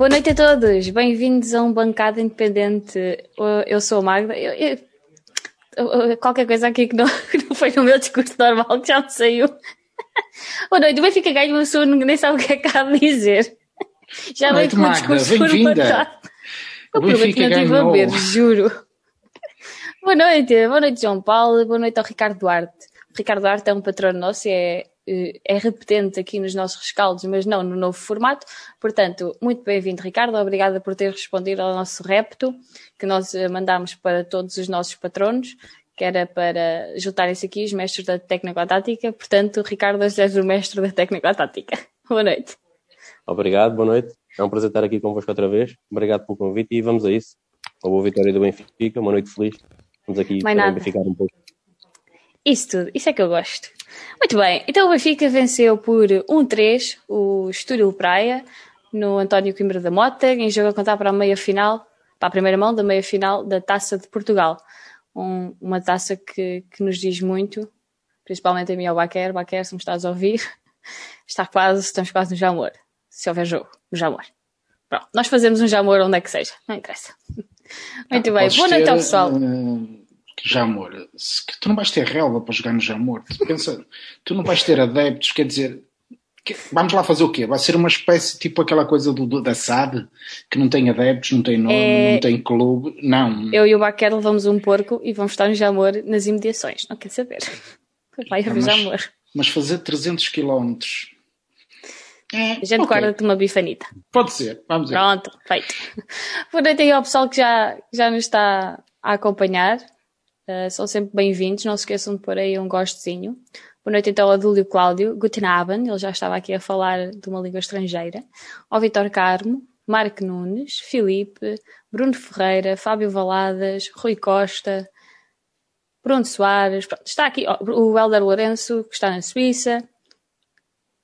Boa noite a todos, bem-vindos a um Bancada Independente. Eu sou a Magda. Eu, eu, qualquer coisa aqui que não, não foi no meu discurso normal, que já me saiu. Boa noite, o Benfica ganha, uma pessoa nem sabe o que é que há de dizer. Já veio com o discurso formatado. Eu prometo que não estive a ver, juro. Boa noite, boa noite João Paulo, boa noite ao Ricardo Duarte. O Ricardo Duarte é um patrono nosso e é é repetente aqui nos nossos rescaldos, mas não no novo formato. Portanto, muito bem-vindo, Ricardo. Obrigada por ter respondido ao nosso repto que nós eh, mandámos para todos os nossos patronos, que era para juntarem-se aqui os mestres da Técnico-Tática. Portanto, Ricardo, és o mestre da Técnico-Tática. Boa noite. Obrigado, boa noite. É um prazer estar aqui convosco outra vez. Obrigado pelo convite e vamos a isso. Uma boa vitória do Benfica, uma noite feliz. Vamos aqui para Benficar um pouco. Isso tudo, isso é que eu gosto. Muito bem, então o Benfica venceu por 1-3 o Estoril Praia no António Coimbra da Mota, em jogo a contar para a meia final, para a primeira mão da meia final da Taça de Portugal. Um, uma taça que, que nos diz muito, principalmente a mim ao Baquer. Baquer, se me estás a ouvir, está quase, estamos quase no Jamor. Se houver jogo, no Jamor. Pronto, nós fazemos um Jamor onde é que seja, não interessa. Muito ah, bem, boa noite ao pessoal. Uh Jamor, tu não vais ter relva para jogar no Jamor, tu, pensa, tu não vais ter adeptos, quer dizer, que, vamos lá fazer o quê? Vai ser uma espécie tipo aquela coisa do, do da SAD, que não tem adeptos, não tem nome, é... não tem clube, não. Eu e o Baquer levamos um porco e vamos estar no Jamor nas imediações, não quer saber. Vai haver ah, Jamor. Mas fazer 300 quilómetros é, a gente okay. guarda-te uma bifanita. Pode ser, vamos ver. Pronto, feito. Boa noite aí ao pessoal que já, já nos está a acompanhar. Uh, são sempre bem-vindos. Não se esqueçam de pôr aí um gostezinho. Boa noite então ao Adúlio Cláudio, Guten Abend, ele já estava aqui a falar de uma língua estrangeira. Ao Vitor Carmo, Marco Nunes, Filipe, Bruno Ferreira, Fábio Valadas, Rui Costa, Bruno Soares, pronto, está aqui o Helder Lourenço, que está na Suíça,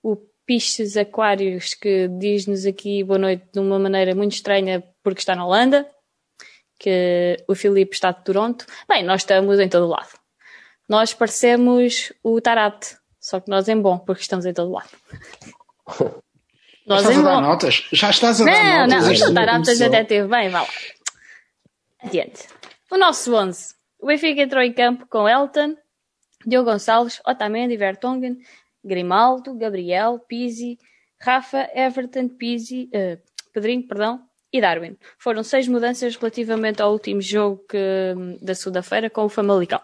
o Piches Aquários, que diz-nos aqui boa noite de uma maneira muito estranha porque está na Holanda que o Filipe está de Toronto. Bem, nós estamos em todo lado. Nós parecemos o Tarapte, só que nós em bom, porque estamos em todo lado. nós estás em a dar bom. notas? Já estás a não, dar notas? Não, não, o Tarapte até teve bem, vá lá. Adiante. O nosso 11. O Benfica entrou em campo com Elton, Diogo Gonçalves, Otamendi, Vertonghen, Grimaldo, Gabriel, Pizzi, Rafa, Everton, Pizzi, uh, Pedrinho, perdão, e Darwin. Foram seis mudanças relativamente ao último jogo que, da segunda-feira com o Famalicão.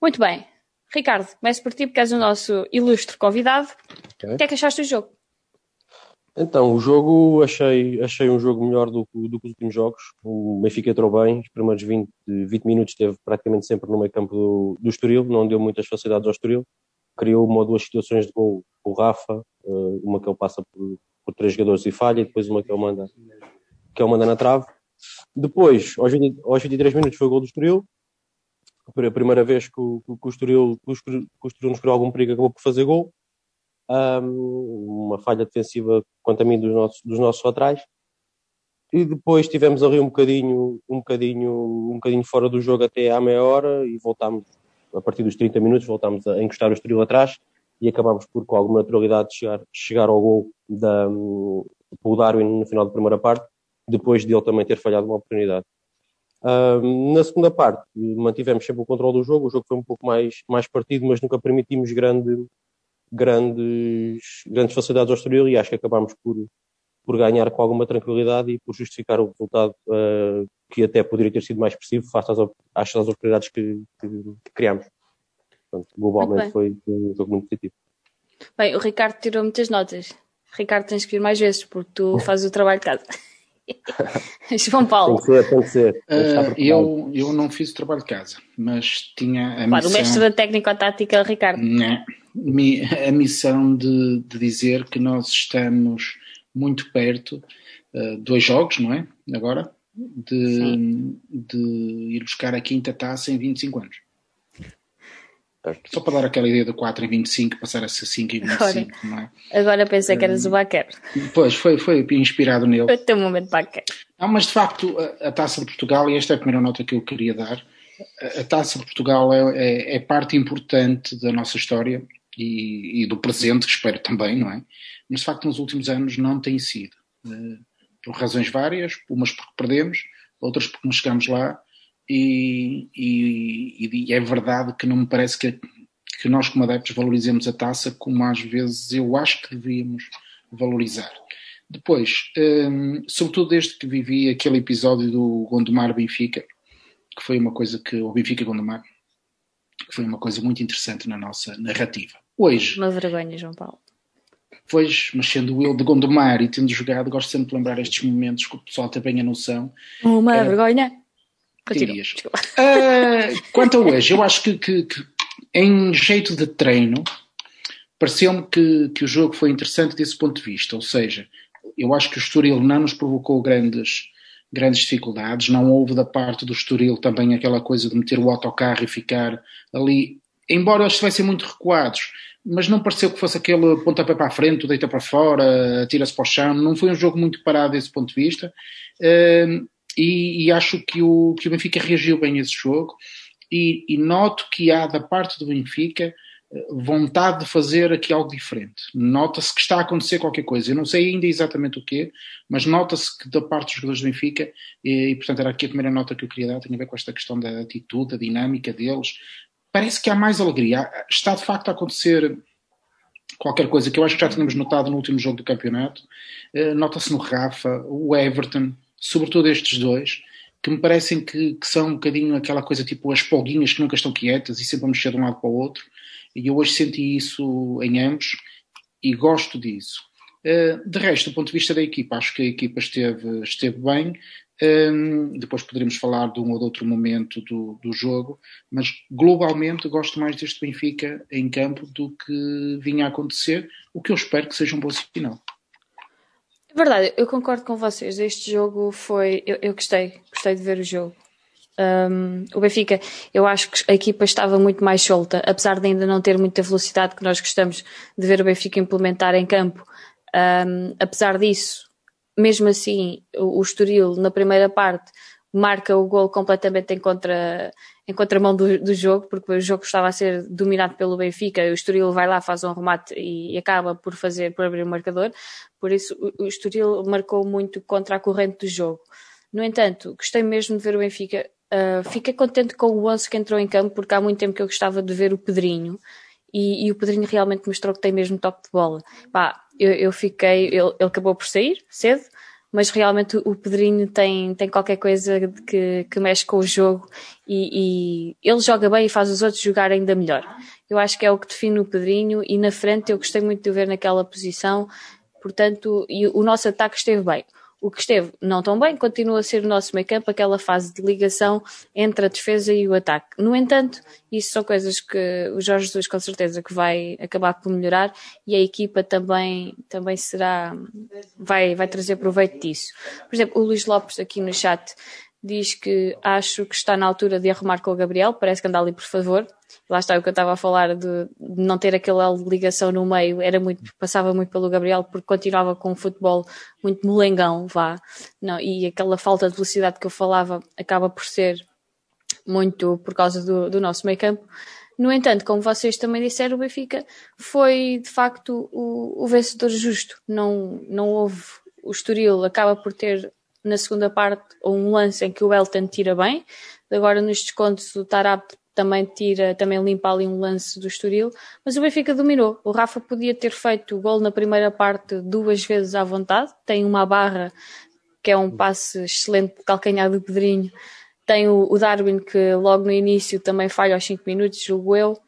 Muito bem. Ricardo, começo por ti porque és o nosso ilustre convidado. Okay. O que é que achaste do jogo? Então, o jogo achei, achei um jogo melhor do, do que os últimos jogos. O Benfica entrou bem, os primeiros 20, 20 minutos esteve praticamente sempre no meio campo do, do Estoril, não deu muitas facilidades ao Estoril. Criou uma ou duas situações de gol o Rafa, eh, uma que ele passa por, por três jogadores e falha, e depois uma que ele manda que é o manda na trave. Depois, aos, 20, aos 23 minutos, foi o gol do Estoril. Foi a primeira vez que o, que o, Estoril, que o Estoril nos criou algum perigo, acabou por fazer gol. Um, uma falha defensiva, quanto a mim, dos nossos, dos nossos. E depois tivemos ali um bocadinho, um bocadinho, um bocadinho fora do jogo até à meia hora e voltámos, a partir dos 30 minutos, voltámos a encostar o Estoril atrás e acabámos por, com alguma naturalidade, chegar, chegar ao gol da, pelo Darwin no final da primeira parte depois de ele também ter falhado uma oportunidade. Uh, na segunda parte, mantivemos sempre o controle do jogo, o jogo foi um pouco mais, mais partido, mas nunca permitimos grande, grandes, grandes facilidades ao Estoril e acho que acabámos por, por ganhar com alguma tranquilidade e por justificar o resultado uh, que até poderia ter sido mais expressivo face às, às, às oportunidades que, que, que criámos. Portanto, globalmente foi um jogo muito positivo. Bem, o Ricardo tirou muitas notas. Ricardo, tens que vir mais vezes porque tu fazes o trabalho de casa. João Paulo. Tem que ser, tem que ser. Uh, eu, eu não fiz o trabalho de casa, mas tinha a missão... O mestre da técnico-tática, Ricardo. Não, a missão de, de dizer que nós estamos muito perto, uh, dois jogos, não é? Agora, de, de ir buscar a quinta taça em 25 anos. Só para dar aquela ideia do 4 em 25, passar a ser 5 em 25, agora, não é? Agora pensei que eras o Baquer. Pois, foi, foi inspirado nele. O teu momento Baquer. Não, mas de facto, a, a, Taça de Portugal, e esta é a primeira nota que eu queria dar, a, a Taça de Portugal é, é, é, parte importante da nossa história e, e, do presente, que espero também, não é? Mas de facto, nos últimos anos não tem sido. Uh, por razões várias, umas porque perdemos, outras porque não chegamos lá, e, e, e, é verdade que não me parece que, que nós como adeptos valorizemos a taça como às vezes eu acho que devíamos valorizar. Depois, um, sobretudo desde que vivi aquele episódio do Gondomar Benfica, que foi uma coisa que, o Benfica Gondomar, que foi uma coisa muito interessante na nossa narrativa. Hoje. Uma vergonha, João Paulo. Pois, mas sendo eu de Gondomar e tendo jogado, gosto sempre de lembrar estes momentos que o pessoal tem bem a noção. Uma é, vergonha. Uh, quanto a hoje, eu acho que, que, que em jeito de treino, pareceu-me que, que o jogo foi interessante desse ponto de vista. Ou seja, eu acho que o Estoril não nos provocou grandes, grandes dificuldades. Não houve da parte do Estoril também aquela coisa de meter o autocarro e ficar ali. Embora eles estivessem muito recuados, mas não pareceu que fosse aquele pontapé para a frente, deita para fora, tira-se para o chão. Não foi um jogo muito parado desse ponto de vista. Uh, e, e, acho que o, que o Benfica reagiu bem a esse jogo. E, e noto que há da parte do Benfica eh, vontade de fazer aqui algo diferente. Nota-se que está a acontecer qualquer coisa. Eu não sei ainda exatamente o quê, mas nota-se que da parte dos jogadores do Benfica, e, e, portanto era aqui a primeira nota que eu queria dar, tem a ver com esta questão da atitude, da dinâmica deles, parece que há mais alegria. Está de facto a acontecer qualquer coisa que eu acho que já tínhamos notado no último jogo do campeonato. Uh, Nota-se no Rafa, o Everton, sobretudo estes dois, que me parecem que, que, são um bocadinho aquela coisa tipo as polguinhas que nunca estão quietas e sempre a mexer de um lado para o outro. E eu hoje senti isso em ambos e gosto disso. Uh, de resto, do ponto de vista da equipa, acho que a equipa esteve, esteve bem. Um, depois poderemos falar de um ou de outro momento do, do jogo, mas globalmente gosto mais deste Benfica em campo do que vinha a acontecer, o que eu espero que seja um bom sinal. É verdade, eu concordo com vocês. Este jogo foi. Eu, eu gostei, gostei de ver o jogo. Um, o Benfica, eu acho que a equipa estava muito mais solta, apesar de ainda não ter muita velocidade que nós gostamos de ver o Benfica implementar em campo. Um, apesar disso, mesmo assim, o, o Estoril, na primeira parte, marca o gol completamente em, contra, em contramão do, do jogo, porque o jogo estava a ser dominado pelo Benfica, o Estoril vai lá, faz um remate e, e acaba por fazer, por abrir o marcador, por isso o, o Estoril marcou muito contra a corrente do jogo. No entanto, gostei mesmo de ver o Benfica, uh, fiquei contente com o 11 que entrou em campo, porque há muito tempo que eu gostava de ver o Pedrinho, e, e, o Pedrinho realmente mostrou que tem mesmo toque de bola. Pá, eu, eu fiquei, ele, ele, acabou por sair cedo, mas realmente o Pedrinho tem, tem qualquer coisa que, que mexe com o jogo e, e, ele joga bem e faz os outros jogar ainda melhor. Eu acho que é o que define o Pedrinho e na frente eu gostei muito de o ver naquela posição, portanto, e o nosso ataque esteve bem o que esteve não tão bem, continua a ser o nosso meio campo, aquela fase de ligação entre a defesa e o ataque. No entanto, isso são coisas que o Jorge Jesus com certeza que vai acabar por melhorar e a equipa também, também será, vai, vai trazer proveito disso. Por exemplo, o Luís Lopes aqui no chat diz que acho que está na altura de arrumar com o Gabriel, parece que anda ali por favor. Lá está o que eu estava a falar de, não ter aquela ligação no meio, era muito, passava muito pelo Gabriel porque continuava com um futebol muito molengão, vá. Não, e aquela falta de velocidade que eu falava acaba por ser muito por causa do, do nosso meio campo. No entanto, como vocês também disseram, o Benfica foi de facto o, o vencedor justo. Não, não houve. O Estoril acaba por ter na segunda parte um lance em que o Elton tira bem. Agora nos descontos o Tarap também tira, também limpa ali um lance do Estoril, mas o Benfica dominou. O Rafa podia ter feito o gol na primeira parte duas vezes à vontade. Tem uma barra que é um passe excelente de calcanhar do Pedrinho. Tem o, o Darwin que logo no início também falha aos 5 minutos, julgo eu.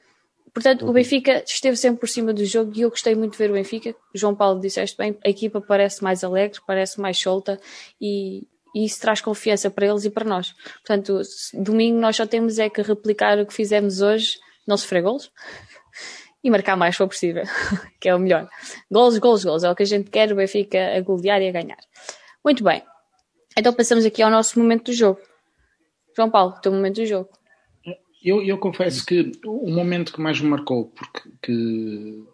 Portanto, uhum. o Benfica esteve sempre por cima do jogo e eu gostei muito de ver o Benfica. O João Paulo disseste bem, a equipa parece mais alegre, parece mais solta e, e isso traz confiança para eles e para nós. Portanto, domingo nós só temos é que replicar o que fizemos hoje, não sofrer golos e marcar mais se for possível, que é o melhor. Golos, golos, golos, é o que a gente quer, o Benfica a golear e a ganhar. Muito bem, então passamos aqui ao nosso momento do jogo. João Paulo, teu momento do jogo. Eu, eu confesso que o momento que mais me marcou, porque que,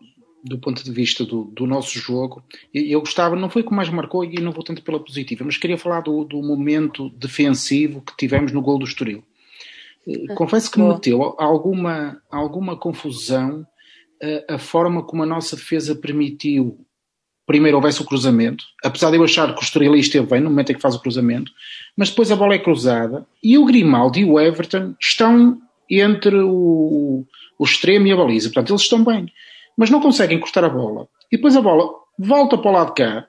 do ponto de vista do, do nosso jogo, eu gostava, não foi o que mais marcou e não vou tanto pela positiva, mas queria falar do, do momento defensivo que tivemos no gol do Estoril. Eh, confesso que me meteu alguma, alguma confusão a, eh, a forma como a nossa defesa permitiu primeiro houvesse o cruzamento, apesar de eu achar que o Estoril esteve bem no momento em que faz o cruzamento, mas depois a bola é cruzada e o Grimaldi e o Everton estão entre o, o extremo e a baliza, portanto eles estão bem, mas não conseguem cortar a bola. E depois a bola volta para o lado de cá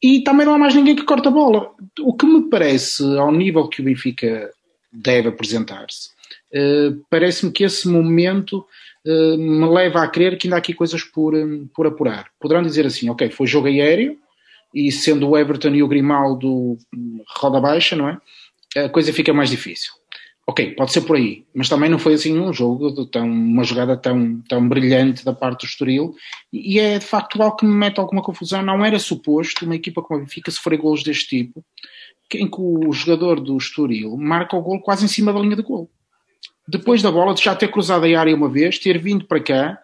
e também não há mais ninguém que corta a bola. O que me parece, ao nível que o Benfica deve apresentar-se, uh, parece-me que esse momento uh, me leva a crer que ainda há aqui coisas por, um, por apurar. Poderão dizer assim, ok, foi jogo aéreo, e sendo o Everton e o Grimaldo hum, roda baixa, não é? A coisa fica mais difícil. Ok, pode ser por aí, mas também não foi assim um jogo, tão, uma jogada tão, tão brilhante da parte do Estoril, e é de facto algo que me mete alguma confusão. Não era suposto uma equipa como a Benfica sofrer golos deste tipo, em que o jogador do Estoril marca o gol quase em cima da linha de gol. Depois da bola, de já ter cruzado a área uma vez, ter vindo para cá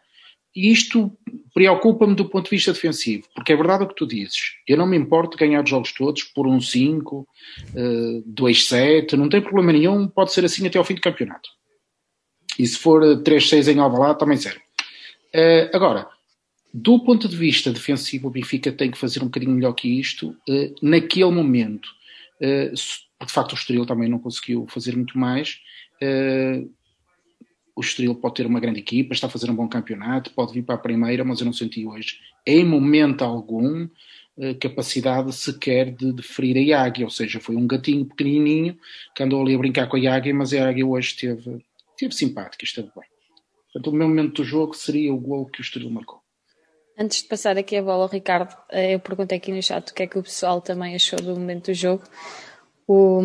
e isto preocupa-me do ponto de vista defensivo, porque é verdade o que tu dizes. Eu não me importo de ganhar os jogos todos por um 5, uh, 2-7, não tem problema nenhum, pode ser assim até ao fim do campeonato. E se for 3-6 em Alvalade, também serve. Uh, agora, do ponto de vista defensivo, o Benfica tem que fazer um bocadinho melhor que isto. Uh, naquele momento, uh, de facto o Estoril também não conseguiu fazer muito mais. O Estoril pode ter uma grande equipa, está a fazer um bom campeonato, pode vir para a primeira, mas eu não senti hoje, em momento algum, eh, capacidade sequer de, ferir a águia, ou seja, foi um gatinho pequenininho que andou ali a brincar com a águia, mas a águia hoje esteve, esteve simpática, esteve bem. Portanto, o meu momento do jogo seria o gol que o Estoril marcou. Antes de passar aqui a bola ao Ricardo, eh, eu perguntei aqui no chat o que é que o pessoal também achou do momento do jogo. O,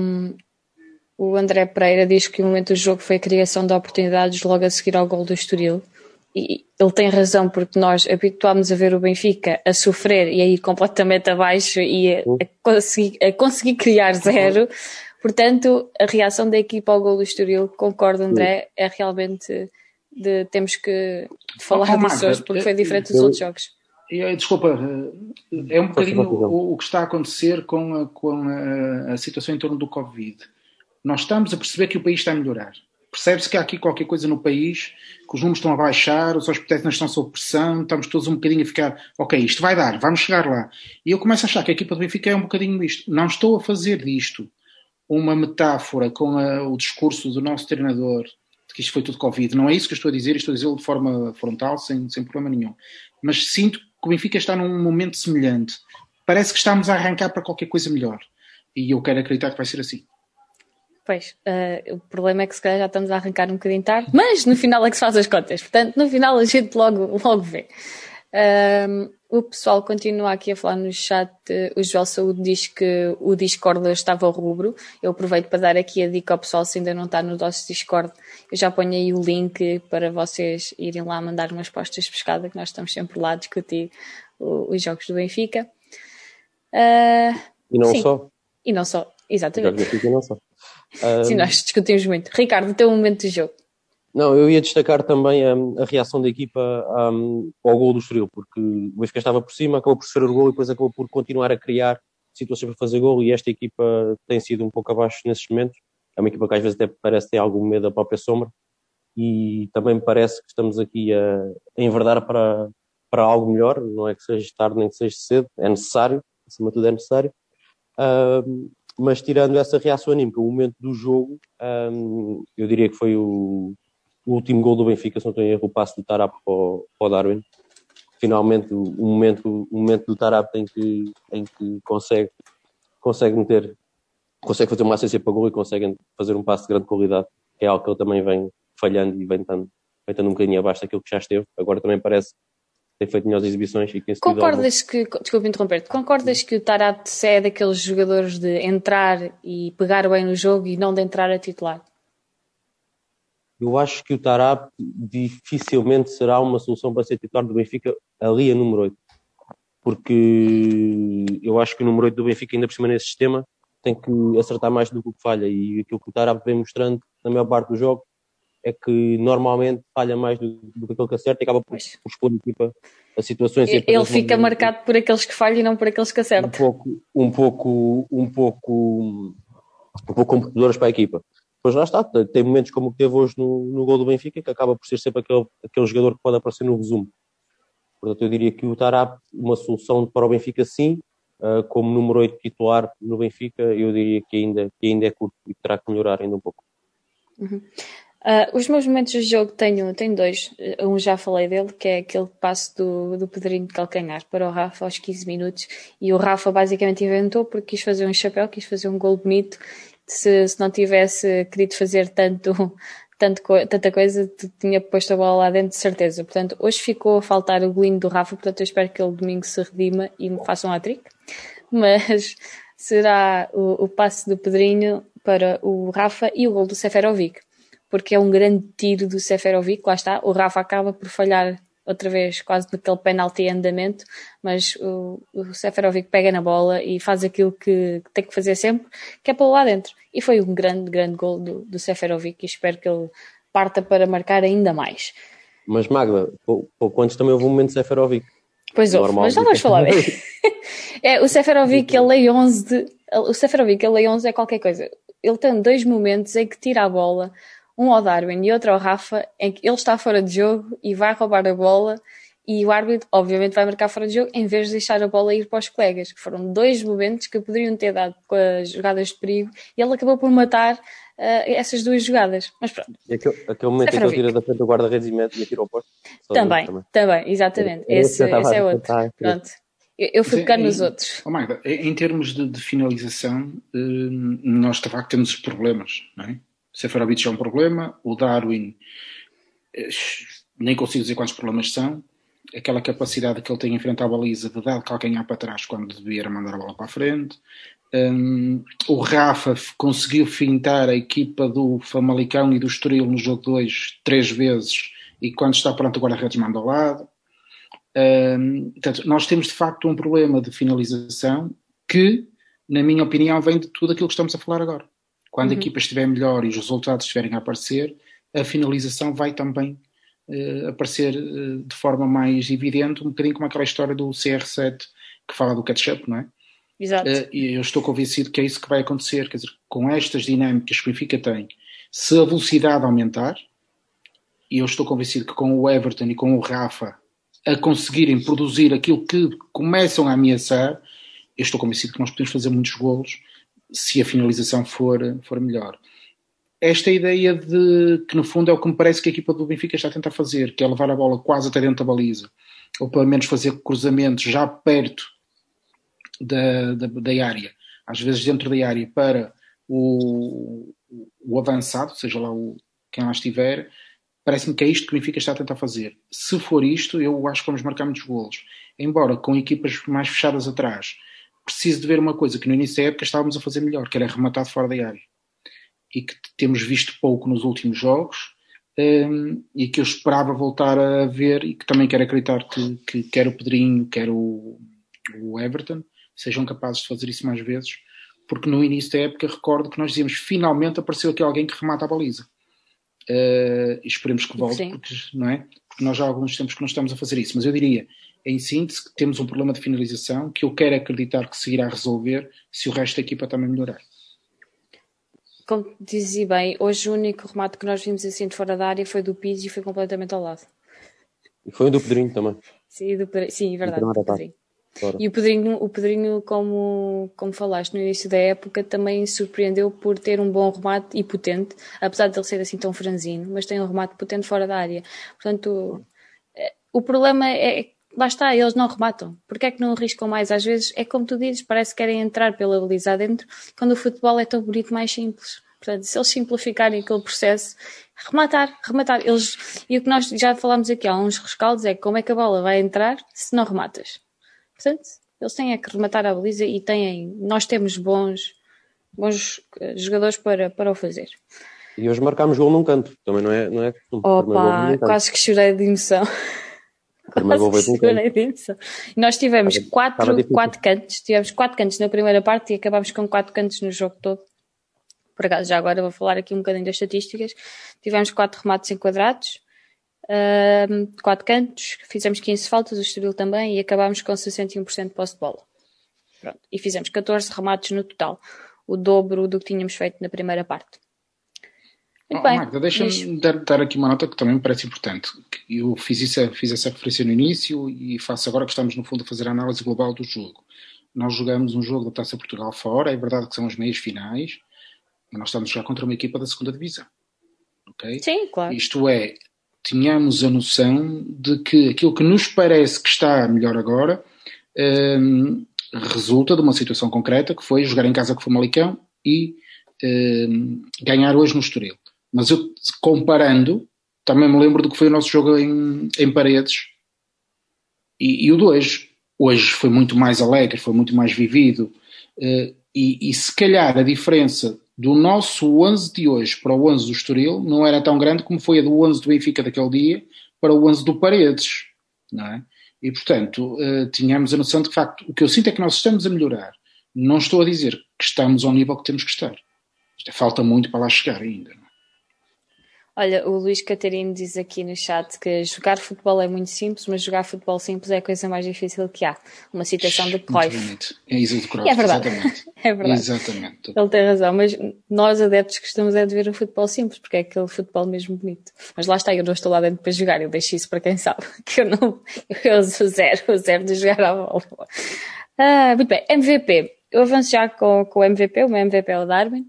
o André Pereira diz que o momento do jogo foi a criação de oportunidades logo a seguir ao gol do Estoril. E ele tem razão, porque nós habituámos a ver o Benfica a sofrer e a ir completamente abaixo e a, a, conseguir, a conseguir, criar zero. Portanto, a reação da equipa ao gol do Estoril, concordo, André, é realmente de, temos que falar oh, disso hoje, porque foi diferente dos outros jogos. Desculpa, é um bocadinho o, o que está a acontecer com, a, com a, a situação em torno do Covid nós estamos a perceber que o país está a melhorar. Percebe-se que há aqui qualquer coisa no país, que os números estão a baixar, os hospitais não estão sob pressão, estamos todos um bocadinho a ficar, ok, isto vai dar, vamos chegar lá. E eu começo a achar que a equipa do Benfica é um bocadinho isto. Não estou a fazer disto uma metáfora com a, o discurso do nosso treinador de que isto foi tudo Covid. Não é isso que eu estou a dizer, estou a dizer de forma frontal, sem, sem problema nenhum. Mas sinto que o Benfica está num momento semelhante. Parece que estamos a arrancar para qualquer coisa melhor. E eu quero acreditar que vai ser assim. Pois, uh, o problema é que se calhar já estamos a arrancar um bocadinho tarde, mas no final é que se faz as contas, portanto, no final a gente logo, logo vê. Um, o pessoal continua aqui a falar no chat. O Joel Saúde diz que o Discord estava rubro. Eu aproveito para dar aqui a dica ao pessoal se ainda não está no nosso Discord. Eu já ponho aí o link para vocês irem lá mandar umas postas de pescada, que nós estamos sempre lá a discutir os jogos do Benfica. Uh, e não sim. só. E não só, exatamente. E não só. Um, Sim, nós discutimos muito. Ricardo, o teu momento de jogo. Não, eu ia destacar também a, a reação da equipa um, ao gol do Estoril, porque o Benfica estava por cima, acabou por sofrer o gol e depois acabou por continuar a criar situações para fazer gol e esta equipa tem sido um pouco abaixo nesses momentos. É uma equipa que às vezes até parece ter algum medo da própria sombra e também me parece que estamos aqui a, a enverdar para, para algo melhor, não é que seja tarde nem que seja cedo, é necessário, acima de tudo é necessário. Um, mas tirando essa reação anímica, o momento do jogo, um, eu diria que foi o, o, último gol do Benfica, se não estou em erro, o passo do Tarap para o, para o Darwin. Finalmente, o, o, momento, o momento do Tarap em que, em que consegue, consegue meter, consegue fazer uma assistência para gol e consegue fazer um passo de grande qualidade, é algo que ele também vem falhando e vem estando, vem estando um bocadinho abaixo daquilo que já esteve. Agora também parece tem feito melhores exibições e tem Concordas que, desculpa interromper-te, concordas que o Tarat é daqueles jogadores de entrar e pegar bem no jogo e não de entrar a titular? Eu acho que o Tarap dificilmente será uma solução para ser titular do Benfica ali a número 8. Porque eu acho que o número 8 do Benfica, ainda por cima nesse sistema, tem que acertar mais do que o que falha. E aquilo que o Tarap vem mostrando na maior parte do jogo é que normalmente falha mais do, do que aquele que acerta e acaba por, por expor a equipa a situações. Ele fica marcado por aqueles que falham e não por aqueles que acertam. Um pouco, um pouco, um pouco, um pouco comprometedoras para a equipa. Pois lá está, tem momentos como o que teve hoje no, no gol do Benfica, que acaba por ser sempre aquele, aquele jogador que pode aparecer no resumo. Portanto, eu diria que o Tarap, uma solução para o Benfica, sim. Uh, como número 8 titular no Benfica, eu diria que ainda, que ainda é curto e terá que melhorar ainda um pouco. Uhum. Uh, os meus momentos de jogo tenho, tenho dois. Um já falei dele, que é aquele passo do, do Pedrinho de calcanhar para o Rafa aos 15 minutos. E o Rafa basicamente inventou porque quis fazer um chapéu, quis fazer um gol bonito. Se, se não tivesse querido fazer tanto, tanto, tanta coisa, tinha posto a bola lá dentro de certeza. Portanto, hoje ficou a faltar o golinho do Rafa, portanto eu espero que ele domingo se redima e me faça um hat-trick. Mas será o, o passe do Pedrinho para o Rafa e o gol do Seferovic porque é um grande tiro do Seferovic, lá está, o Rafa acaba por falhar outra vez quase naquele penalti em andamento, mas o, o Seferovic pega na bola e faz aquilo que, que tem que fazer sempre, que é pôr lá dentro. E foi um grande, grande gol do, do Seferovic e espero que ele parta para marcar ainda mais. Mas Magda, pouco antes também houve um momento de Seferovic. Pois houve, mas não vamos falar bem. é, o Seferovic, ele lei 11 de... O Seferovic, ele lei 11 é qualquer coisa. Ele tem dois momentos em que tira a bola, um ao Darwin e outro ao Rafa, em que ele está fora de jogo e vai roubar a bola e o árbitro, obviamente, vai marcar fora de jogo em vez de deixar a bola ir para os colegas. Foram dois momentos que poderiam ter dado com as jogadas de perigo e ele acabou por matar uh, essas duas jogadas. Mas pronto. E aquele, aquele momento em que ele tira da frente do guarda-redes e mete e atira ao posto? Também, também, também, exatamente. É, esse, esse é outro. Pronto. Eu, eu fui pegar nos outros. Oh Magda, em termos de, de finalização, eh, nós de facto temos problemas, não é? Seferovic é um problema, o Darwin, eh, nem consigo dizer quantos problemas são, aquela capacidade que ele tem em frente à baliza de dar calcanhar para trás quando devia mandar a bola para a frente. Um, o Rafa conseguiu fintar a equipa do Famalicão e do Estoril no jogo 2 três vezes e quando está pronto o guarda-redes manda ao lado. Um, portanto, nós temos de facto um problema de finalização que, na minha opinião, vem de tudo aquilo que estamos a falar agora. Quando uhum. a equipa estiver melhor e os resultados estiverem a aparecer, a finalização vai também uh, aparecer uh, de forma mais evidente, um bocadinho como aquela história do CR7 que fala do catch-up, não é? Exato. Uh, e eu estou convencido que é isso que vai acontecer, quer dizer, com estas dinâmicas que o Benfica tem, se a velocidade aumentar, e eu estou convencido que com o Everton e com o Rafa a conseguirem produzir aquilo que começam a ameaçar, eu estou convencido que nós podemos fazer muitos golos se a finalização for, for melhor. Esta ideia de que, no fundo, é o que me parece que a equipa do Benfica está a tentar fazer, que é levar a bola quase até dentro da baliza, ou pelo menos fazer cruzamentos já perto da, da, da área, às vezes dentro da área, para o, o avançado, seja lá o, quem lá estiver, parece-me que é isto que o Benfica está a tentar fazer. Se for isto, eu acho que vamos marcar muitos golos. Embora com equipas mais fechadas atrás, preciso de ver uma coisa que no início da época estávamos a fazer melhor, que era rematar fora da área. E que temos visto pouco nos últimos jogos um, e que eu esperava voltar a ver e que também quero acreditar que, que quer o Pedrinho, quer o, o Everton sejam capazes de fazer isso mais vezes, porque no início da época recordo que nós dizíamos finalmente apareceu aqui alguém que remata a baliza. Uh, e esperemos que volte, porque, não é? porque nós já há alguns tempos que não estamos a fazer isso. Mas eu diria, em síntese, temos um problema de finalização que eu quero acreditar que seguirá a resolver se o resto da equipa também melhorar. Como dizia bem, hoje o único remate que nós vimos assim de fora da área foi do Pizzi e foi completamente ao lado. E foi o do Pedrinho também. Sim, do, sim é verdade. Do Pedrinho. E o Pedrinho, o Pedrinho como, como falaste no início da época, também surpreendeu por ter um bom remate e potente, apesar de ele ser assim tão franzino, mas tem um remate potente fora da área. Portanto, eh, o problema é lá está, eles não rematam. Porquê é que não arriscam mais? Às vezes é como tu dizes, parece que querem entrar pela baliza dentro, quando o futebol é tão bonito, mais simples. Portanto, se eles simplificarem aquele processo, rematar, rematar. Eles, e o que nós já falámos aqui há uns rescaldos é como é que a bola vai entrar se não rematas. Portanto, eles têm é que rematar a baliza e têm, nós temos bons, bons eh, jogadores para, para o fazer. E hoje marcámos gol num canto, também não é? Não é Opa, quase que chorei de emoção. Nós tivemos quatro, quatro cantos, tivemos quatro cantos na primeira parte e acabámos com quatro cantos no jogo todo. Por acaso, já agora vou falar aqui um bocadinho das estatísticas. Tivemos quatro remates enquadrados, um, quatro cantos, fizemos 15 faltas, o Estoril também, e acabámos com 61% de posse de bola. Pronto. E fizemos 14 remates no total, o dobro do que tínhamos feito na primeira parte. Oh, Magda, deixa-me dar, dar, aqui uma nota que também me parece importante. Eu fiz, isso, fiz essa referência no início e faço agora que estamos, no fundo, a fazer a análise global do jogo. Nós jogamos um jogo da Taça Portugal fora, é verdade que são as meias finais, mas nós estamos a jogar contra uma equipa da segunda divisão. Okay? Sim, claro. Isto é, tínhamos a noção de que aquilo que nos parece que está melhor agora um, resulta de uma situação concreta que foi jogar em casa com o Famalicão e um, ganhar hoje no Estoril. Mas eu, comparando, também me lembro do que foi o nosso jogo em, em Paredes e, e o de hoje. Hoje foi muito mais alegre, foi muito mais vivido. Uh, e, e, se calhar a diferença do nosso 11 de hoje para o 11 do Estoril não era tão grande como foi a do 11 do Benfica daquele dia para o 11 do Paredes, não é? E, portanto, uh, tínhamos a noção de que, de facto, o que eu sinto é que nós estamos a melhorar. Não estou a dizer que estamos ao nível que temos que estar. Isto é, falta muito para lá chegar ainda. Não é? Olha, o Luís Catarino diz aqui no chat que jogar futebol é muito simples, mas jogar futebol simples é a coisa mais difícil que há. Uma citação de Cruyff. É isso de Cruyff, é verdade. exatamente. é verdade. Exatamente. Ele tem razão, mas nós adeptos gostamos é de ver o futebol simples, porque é aquele futebol mesmo bonito. Mas lá está, eu não estou lá dentro para jogar, eu deixo isso para quem sabe, que eu não, eu sou zero, zero de jogar à bola. Ah, muito bem, MVP. Eu avanço já com, com o MVP, o meu MVP é o Darwin.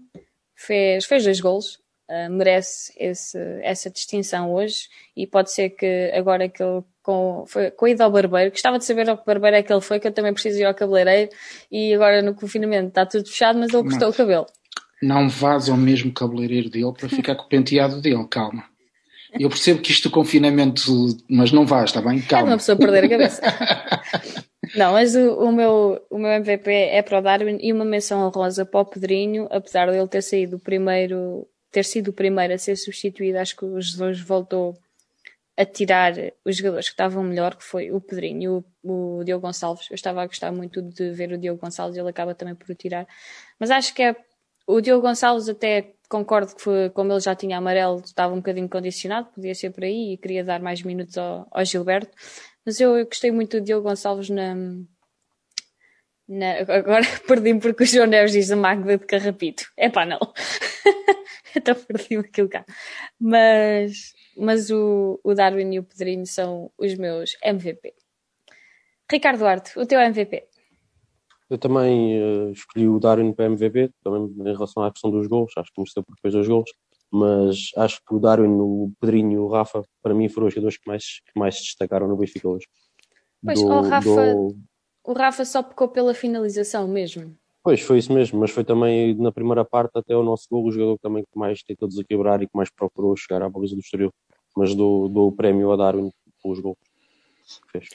Fez, fez dois golos, uh, merece esse, essa distinção hoje e pode ser que agora que ele com, foi, com a ida ao barbeiro, gostava de saber ao que barbeiro é que ele foi, que eu também preciso ir ao cabeleireiro e agora no confinamento está tudo fechado, mas ele cortou o cabelo. Não vás ao mesmo cabeleireiro dele para ficar com o penteado dele, calma. Eu percebo que isto do confinamento, mas não vais, está bem? Calma. É uma pessoa perder a cabeça. não, mas o, o, meu, o meu MVP é para o Darwin e uma menção honrosa para o Pedrinho, apesar de ele ter saído o primeiro ter sido o primeiro a ser substituído, acho que o Jesus voltou a tirar os jogadores que estavam melhor, que foi o Pedrinho e o, o Diogo Gonçalves. Eu estava a gostar muito de ver o Diogo Gonçalves, ele acaba também por o tirar. Mas acho que é, o Diogo Gonçalves até concordo que foi, como ele já tinha amarelo, estava um bocadinho condicionado, podia ser por aí e queria dar mais minutos ao, ao Gilberto. Mas eu, eu, gostei muito do Diogo Gonçalves na, agora perdi-me porque o João Neves diz a Magda de Carrapito. É pá, não. então perdi-me aquilo cá. Mas, mas o, o Darwin e o Pedrinho são os meus MVP. Ricardo Duarte, o teu MVP? Eu também uh, escolhi o Darwin para MVP, também em relação à questão dos gols, acho que começou por depois dos gols, mas acho que o Darwin, o Pedrinho e o Rafa, para mim foram os jogadores que mais, que mais se destacaram no Benfica hoje. Pois, do, o, Rafa, do... o Rafa só pecou pela finalização mesmo. Pois, foi isso mesmo, mas foi também na primeira parte até o nosso gol, o jogador também que mais tentou desequilibrar e que mais procurou chegar à baliza do exterior. Mas dou, dou o prémio a Darwin pelos gols que fez.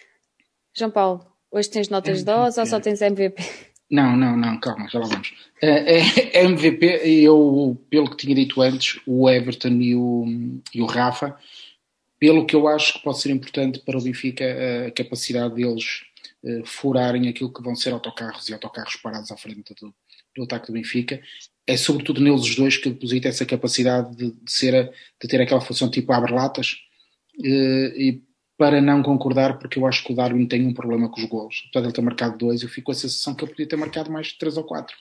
João Paulo, hoje tens notas de dose ou só tens MVP? Não, não, não, calma, já lá vamos. É, é, MVP, eu, pelo que tinha dito antes, o Everton e o, e o Rafa, pelo que eu acho que pode ser importante para o Benfica, a capacidade deles uh, furarem aquilo que vão ser autocarros e autocarros parados à frente do, do ataque do Benfica. É sobretudo neles os dois que deposita essa capacidade de, de ser a, de ter aquela função tipo abre-latas uh, e para não concordar, porque eu acho que o Darwin tem um problema com os golos. Apesar de ele ter marcado dois, eu fico com a sensação que ele podia ter marcado mais três ou quatro.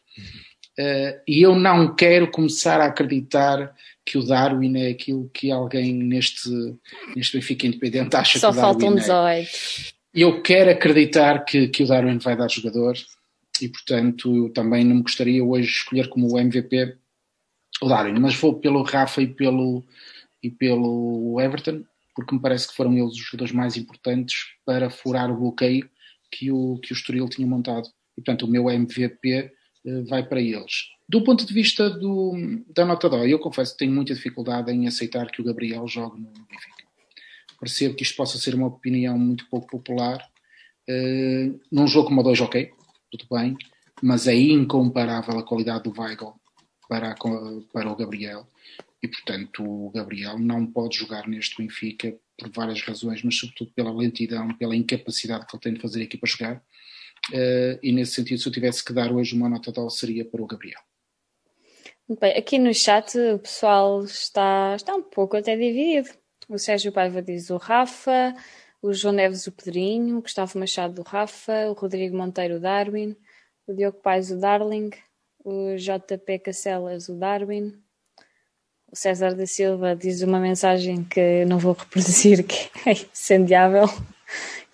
Uh, e eu não quero começar a acreditar que o Darwin é aquilo que alguém neste, neste Benfica Independente acha Só que o Darwin faltam 18. Eu quero acreditar que, que o Darwin vai dar jogador e, portanto, eu também não me gostaria hoje escolher como MVP o Darwin, mas vou pelo Rafa e pelo, e pelo Everton, porque me parece que foram eles os jogadores mais importantes para furar o bloqueio que o, que o Estoril tinha montado. E, portanto, o meu MVP uh, vai para eles. Do ponto de vista do, da nota dó, eu confesso que tenho muita dificuldade em aceitar que o Gabriel jogue no Benfica percebo que isto possa ser uma opinião muito pouco popular. Uh, num jogo como o 2, ok, tudo bem, mas é incomparável a qualidade do Weigl para, para o Gabriel. E, portanto, o Gabriel não pode jogar neste Benfica por várias razões, mas sobretudo pela lentidão, pela incapacidade que ele tem de fazer a equipa jogar. Uh, e nesse sentido, se eu tivesse que dar hoje uma nota tal, seria para o Gabriel. Bem, aqui no chat o pessoal está, está um pouco até dividido. O Sérgio Paiva diz o Rafa, o João Neves o Pedrinho, o Gustavo Machado o Rafa, o Rodrigo Monteiro o Darwin, o Diogo Pais o Darling, o JP Cacelas o Darwin, O César da Silva diz uma mensagem que não vou reproduzir, que é incendiável.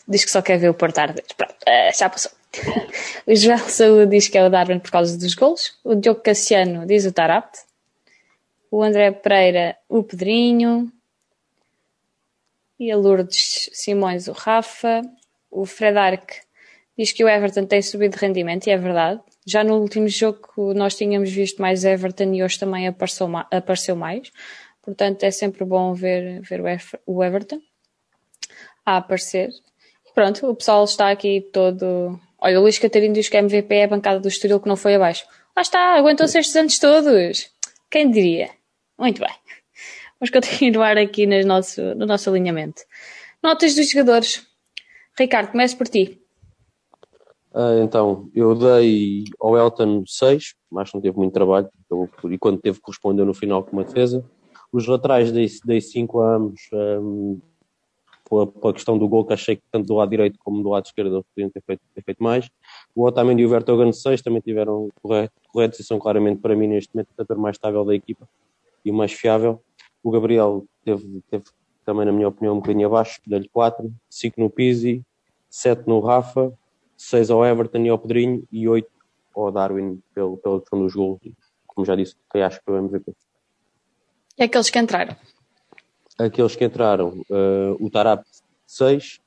Diz que só quer ver o Porto arder. Pronto, uh, já passou. O Joel Saúde diz que é o Darwin por causa dos gols. O Diogo Cassiano diz o Tarapt. O André Pereira, o Pedrinho. E a Lourdes Simões, o Rafa. O Fred Arc diz que o Everton tem subido de rendimento, e é verdade. Já no último jogo nós tínhamos visto mais Everton e hoje também apareceu, apareceu mais. Portanto, é sempre bom ver, ver o Everton a aparecer. Pronto, o pessoal está aqui todo. Olha, o Luís Catarino diz que a MVP é a bancada do Estoril que não foi abaixo. Lá está, aguentou-se estes anos todos. Quem diria? Muito bem. Vamos continuar aqui no nosso, no nosso alinhamento. Notas dos jogadores. Ricardo, começo por ti. Ah, então, eu dei ao Elton 6, mas não teve muito trabalho, e quando teve que responder no final com uma defesa. Os laterais dei, dei 5 a ambos, um, pela, questão do gol, que achei que tanto do lado direito como do lado esquerdo podiam ter feito, ter feito mais. O Otamendi e o Vertogen 6 também tiveram corretos e são claramente para mim neste momento o setor mais estável da equipa e o mais fiável. O Gabriel teve, teve também, na minha opinião, um bocadinho abaixo, dei-lhe 4, 5 no Pizzi, 7 no Rafa, 6 ao Everton e ao Pedrinho e 8 ao Darwin pelo, pela questão dos gols. Como já disse, que acho que foi o MVP. E aqueles que entraram? Aqueles que entraram, uh, o Tarap 6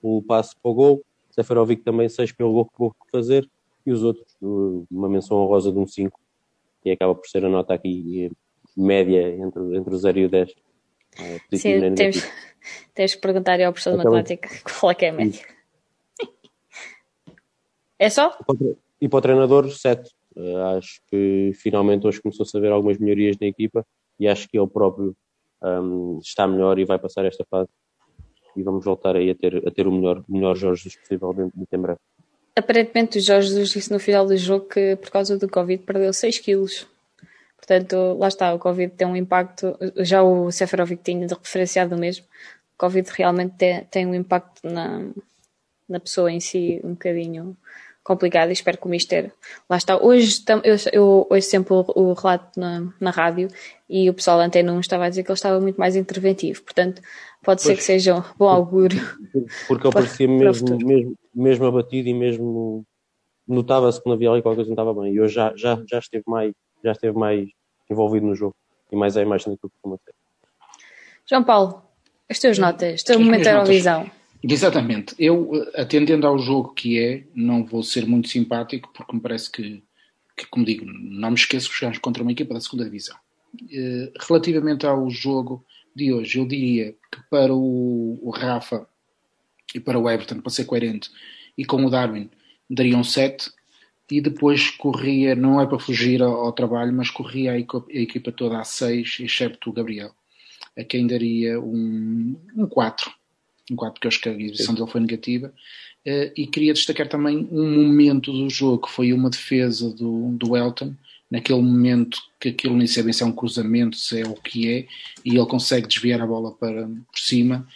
pelo passe para o gol, Seferovic também 6 pelo gol que vou fazer e os outros, uma menção honrosa de um 5, que acaba por ser a nota aqui média entre, entre o 0 e o 10. É, Sim, temos, que perguntar ao professor de matemática qual é que é a média. É só? E para o treinador, 7. Uh, eh, acho que finalmente hoje começou a saber algumas melhorias na equipa e acho que ele próprio um, está melhor e vai passar esta fase. E vamos voltar aí a ter, a ter o melhor, melhor Jorge Jesus possível dentro de tempo Aparentemente, o Jorge Jesus disse no final do jogo que por causa do Covid perdeu 6 quilos. Portanto, lá está, o Covid tem um impacto. Já o Seferovic tinha referenciado o mesmo. O Covid realmente tem, tem um impacto na, na pessoa em si um bocadinho complicado e espero que o Mister lá está. Hoje eu, eu ouço sempre o, o relato na, na, rádio e o pessoal da Antena 1 estava a dizer que ele estava muito mais interventivo, portanto pode pois, ser que seja um bom augúrio. Porque ele parecia mesmo, mesmo, mesmo abatido e mesmo notava-se que não havia ali qualquer coisa não estava bem e hoje já, já, já, esteve mais, já esteve mais envolvido no jogo e mais a imagem daquilo que costuma ser. João Paulo, as tuas notas, teu momento de Eurovisão. Exatamente. Eu, atendendo ao jogo que é, não vou ser muito simpático, porque me parece que, que como digo, não me esqueço que jogamos contra uma equipa da segunda divisão. Uh, relativamente ao jogo de hoje, eu diria que para o, o, Rafa e para o Everton, para ser coerente, e com o Darwin, daria um 7, e depois corria, não é para fugir ao, ao trabalho, mas corria a equipa, a equipa toda a 6, excepto o Gabriel, a quem daria um, um 4 enquanto que eu acho que a exibição dele foi negativa. Uh, e queria destacar também um momento do jogo, que foi uma defesa do, do Elton, naquele momento que aquilo nem sei bem se é um cruzamento, se é o que é, e ele consegue desviar a bola para por cima,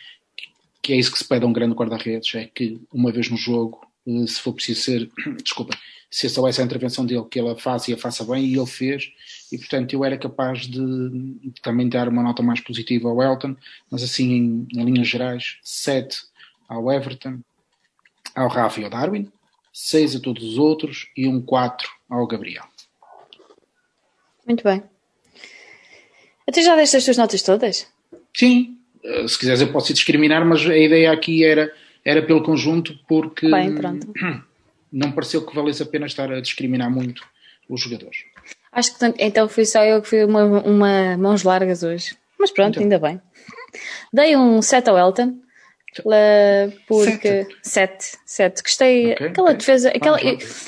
que é isso que se pede a um grande guarda-redes, é que uma vez no jogo, se for preciso ser, desculpa, se essa essa a intervenção dele, que ele a faça e a faça bem, e ele fez, e portanto eu era capaz de, também dar uma nota mais positiva ao Elton, mas assim em, em linhas gerais, 7 ao Everton, ao Rafa e ao Darwin, 6 a todos os outros e um 4 ao Gabriel. Muito bem. Até já deste as tuas notas todas? Sim, eh, se quiseres eu posso discriminar, mas a ideia aqui era, era pelo conjunto porque bem, pronto. não pareceu que valesse a pena estar a discriminar muito os jogadores. Acho que então fui só eu que fui uma, uma mãos largas hoje. Mas pronto, então. ainda bem. Dei um 7 ao Elton. Porque 7, 7. Gostei. Okay, aquela okay. defesa, aquela,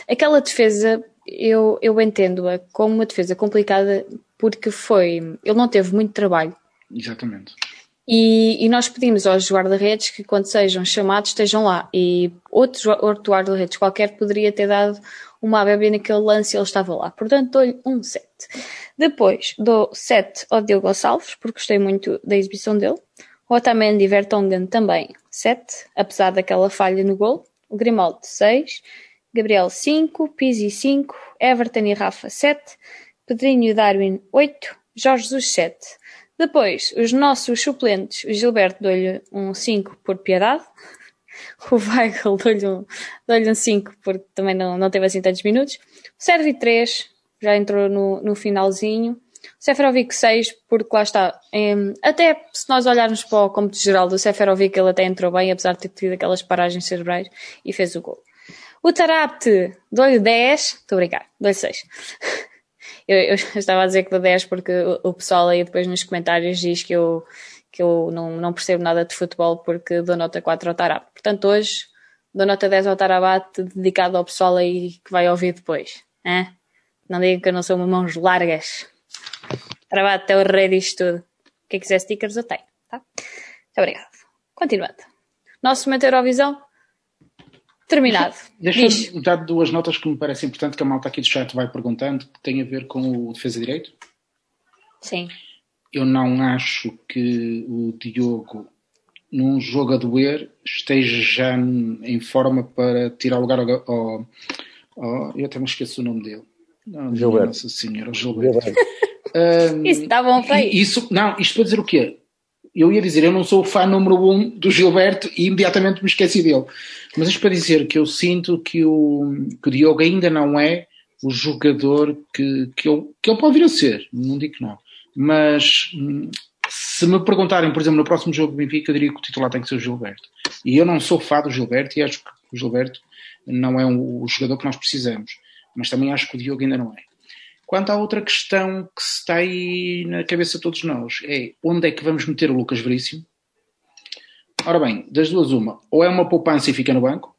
aquela defesa eu, eu entendo-a como uma defesa complicada porque foi. Ele não teve muito trabalho. Exatamente. E, e, nós pedimos aos guarda-redes que, quando sejam chamados, estejam lá. E outro, outro guarda-redes qualquer poderia ter dado uma bebê naquele lance e ele estava lá. Portanto, dou-lhe um 7. Depois, dou 7 ao Diogo Gonçalves, porque gostei muito da exibição dele. O Otamendi e Vertonghen também 7, apesar daquela falha no gol. O Grimaldo 6. Gabriel 5. Pizzi 5. Everton e Rafa 7. Pedrinho e Darwin 8. Jorge Jesus 7. Depois, os nossos suplentes, o Gilberto deu-lhe um 5 por piedade, o Weigl deu-lhe um, deu um 5 porque também não, não teve assim tantos minutos, o Sérgio 3 já entrou no, no finalzinho, o Seferovic 6 porque lá está, em, até se nós olharmos para o cômputo geral do Seferovic ele até entrou bem, apesar de ter tido aquelas paragens cerebrais e fez o gol. O Tarapte dou-lhe 10, estou a brincar, dou-lhe 6. Eu, eu, estava a dizer que dou 10 porque o, o, pessoal aí depois nos comentários diz que eu, que eu não, não percebo nada de futebol porque dou nota 4 ao Tarapte. Portanto, hoje dou nota 10 ao Tarabate dedicado ao pessoal aí que vai ouvir depois. Hein? Não digam que eu não sou uma mãos largas. Tarabate é o rei disto tudo. Quem quiser stickers eu tenho. Tá? Muito obrigado. Continuando. Nosso momento Eurovisão Terminado. Deixa-me dar duas notas que me parece importante que a malta aqui do chat vai perguntando, que tem a ver com o defesa direito. Sim. Eu não acho que o Diogo, num jogo a doer, esteja já em forma para tirar lugar ao. ao, ao eu até me esqueço o nome dele. Não, Gilberto. Nossa Senhora, Gilberto. Gilberto. Um, isso está bom feio. Isso, não, isto para dizer o quê? Eu ia dizer, eu não sou o fã número um do Gilberto e imediatamente me esqueci dele. Mas isto para dizer que eu sinto que o, que o Diogo ainda não é o jogador que, que, eu, que ele pode vir a ser, não digo que não. Mas se me perguntarem, por exemplo, no próximo jogo do Benfica, eu diria que o titular tem que ser o Gilberto. E eu não sou fã do Gilberto e acho que o Gilberto não é um, o jogador que nós precisamos. Mas também acho que o Diogo ainda não é. Quanto à outra questão que está aí na cabeça de todos nós, é onde é que vamos meter o Lucas Veríssimo? Ora bem, das duas uma, ou é uma poupança e fica no banco,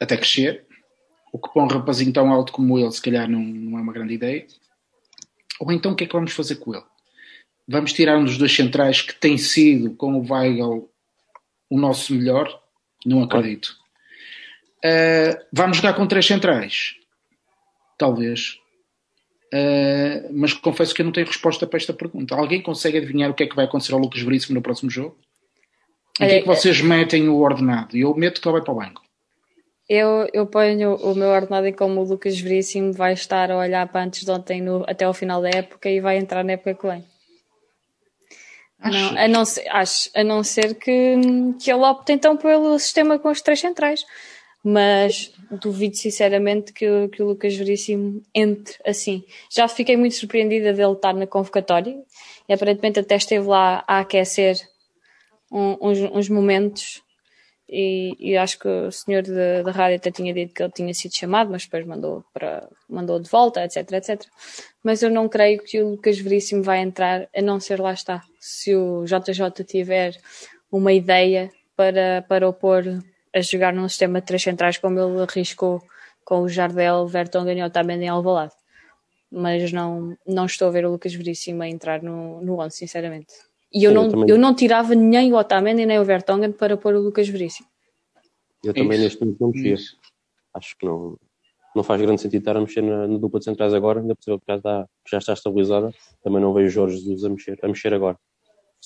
até crescer, o que para um rapazinho tão alto como ele, se calhar não, não é uma grande ideia. Ou então o que é que vamos fazer com ele? Vamos tirar um dos dois centrais que tem sido, com o Weigl, o nosso melhor? Não acredito. Uh, vamos jogar com três centrais? Talvez. Uh, mas confesso que eu não tenho resposta para esta pergunta. Alguém consegue adivinhar o que é que vai acontecer ao Lucas Veríssimo no próximo jogo? Em que é que vocês metem o ordenado? Eu meto que ele vai para o banco. Eu, eu ponho o meu ordenado em como o Lucas Veríssimo vai estar a olhar para antes de ontem no, até ao final da época e vai entrar na época que vem. Não, a, não ser, acho, a não ser que, que ele opte então pelo sistema com os três centrais mas duvido sinceramente que, que o Lucas Veríssimo entre assim. Já fiquei muito surpreendida dele estar na convocatória e aparentemente até esteve lá a aquecer um, uns, uns, momentos e, e, acho que o senhor da rádio até tinha dito que ele tinha sido chamado, mas depois mandou, para, mandou de volta, etc, etc. Mas eu não creio que o Lucas Veríssimo vai entrar, a não ser lá está. Se o JJ tiver uma ideia para, para opor a jogar num sistema de três centrais como ele arriscou com o Jardel, Vertonghen e Otamendi em Alvalade. Mas não, não estou a ver o Lucas Veríssimo a entrar no, no 11, sinceramente. E eu, Sim, não, eu, eu, não tirava nem o Otamendi nem o Vertonghen para pôr o Lucas Veríssimo. Eu também neste momento não mexia. Acho que não, não faz grande sentido estar a mexer na, na dupla de centrais agora, ainda por cima que já está, já está estabilizada. Também não vejo Jorge Jesus a mexer, a mexer agora